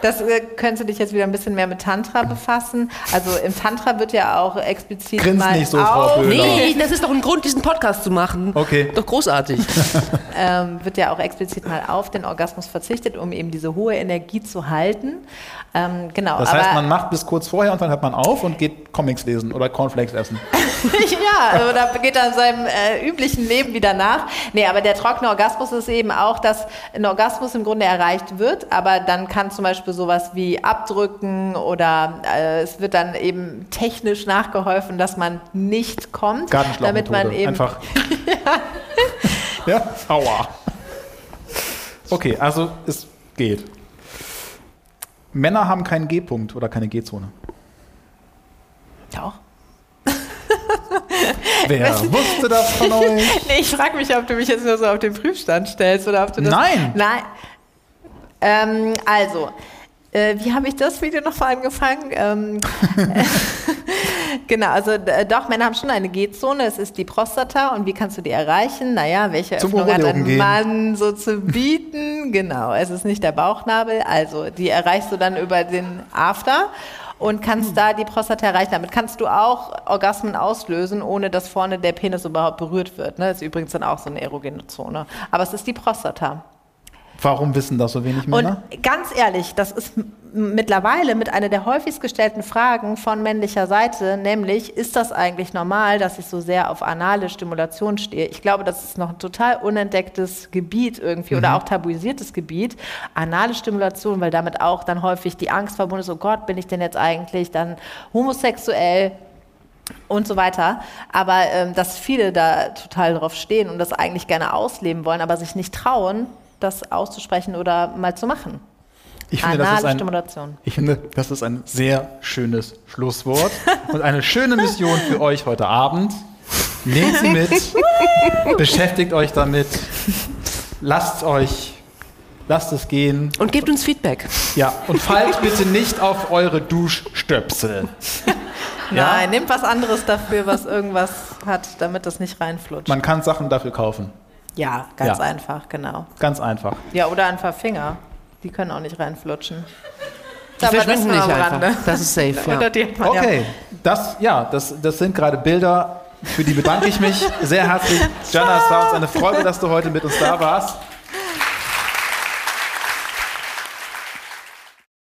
Das äh, könntest du dich jetzt wieder ein bisschen mehr mit Tantra befassen. Also im Tantra wird ja auch explizit Grinst mal nicht so, Frau auf, Böhler. Nee, das ist doch ein Grund, diesen Podcast zu machen. Okay. Doch großartig. ähm, wird ja auch explizit mal auf den Orgasmus verzichtet, um eben diese hohe Energie zu halten. Ähm, genau. Das aber, heißt, man macht bis kurz vorher und dann hört man auf und geht Comics lesen oder Cornflakes essen. ja, oder geht dann seinem äh, üblichen Leben wieder nach. Nee, aber der trockene Orgasmus ist eben auch, dass ein Orgasmus im Grunde erreicht wird, aber dann kann zum Beispiel sowas wie abdrücken oder äh, es wird dann eben technisch nachgeholfen, dass man nicht kommt, damit man eben Einfach. ja, aua. Okay, also es geht. Männer haben keinen G-Punkt oder keine G-Zone. Doch. Wer wusste das von euch? Nee, ich frage mich, ob du mich jetzt nur so auf den Prüfstand stellst oder ob du das. Nein. Nein. Ähm, also, äh, wie habe ich das Video noch mal angefangen? Ähm, genau, also äh, doch, Männer haben schon eine G-Zone, es ist die Prostata und wie kannst du die erreichen? Naja, welche Zum Öffnung hat ein. Mann so zu bieten? genau, es ist nicht der Bauchnabel, also die erreichst du dann über den After und kannst da die Prostata erreichen. Damit kannst du auch Orgasmen auslösen, ohne dass vorne der Penis überhaupt berührt wird. Ne? Das ist übrigens dann auch so eine erogene Zone. Aber es ist die Prostata. Warum wissen das so wenig Männer? Und ganz ehrlich, das ist mittlerweile mit einer der häufigst gestellten Fragen von männlicher Seite, nämlich, ist das eigentlich normal, dass ich so sehr auf anale Stimulation stehe? Ich glaube, das ist noch ein total unentdecktes Gebiet irgendwie oder auch tabuisiertes Gebiet, anale Stimulation, weil damit auch dann häufig die Angst verbunden ist, oh Gott, bin ich denn jetzt eigentlich dann homosexuell? und so weiter. Aber ähm, dass viele da total drauf stehen und das eigentlich gerne ausleben wollen, aber sich nicht trauen, das auszusprechen oder mal zu machen. Ich finde, das ist Anale ein, Stimulation. ich finde, das ist ein sehr schönes Schlusswort und eine schöne Mission für euch heute Abend. Nehmt sie mit, beschäftigt euch damit, lasst euch, lasst es gehen. Und gebt uns Feedback. Ja, und fallt bitte nicht auf eure Duschstöpsel. Ja? Nein, nehmt was anderes dafür, was irgendwas hat, damit das nicht reinflutscht. Man kann Sachen dafür kaufen. Ja, ganz Ja. einfach, genau. Ganz einfach. Ja, oder einfach Finger. Die können auch nicht reinflutschen. Die Aber das verschwinden nur nicht einfach. Rande. Das ist safe, ja. Okay, das, ja, das, das sind gerade Bilder, für die bedanke ich mich sehr herzlich. Jana, es war uns eine Freude, dass du heute mit uns da warst.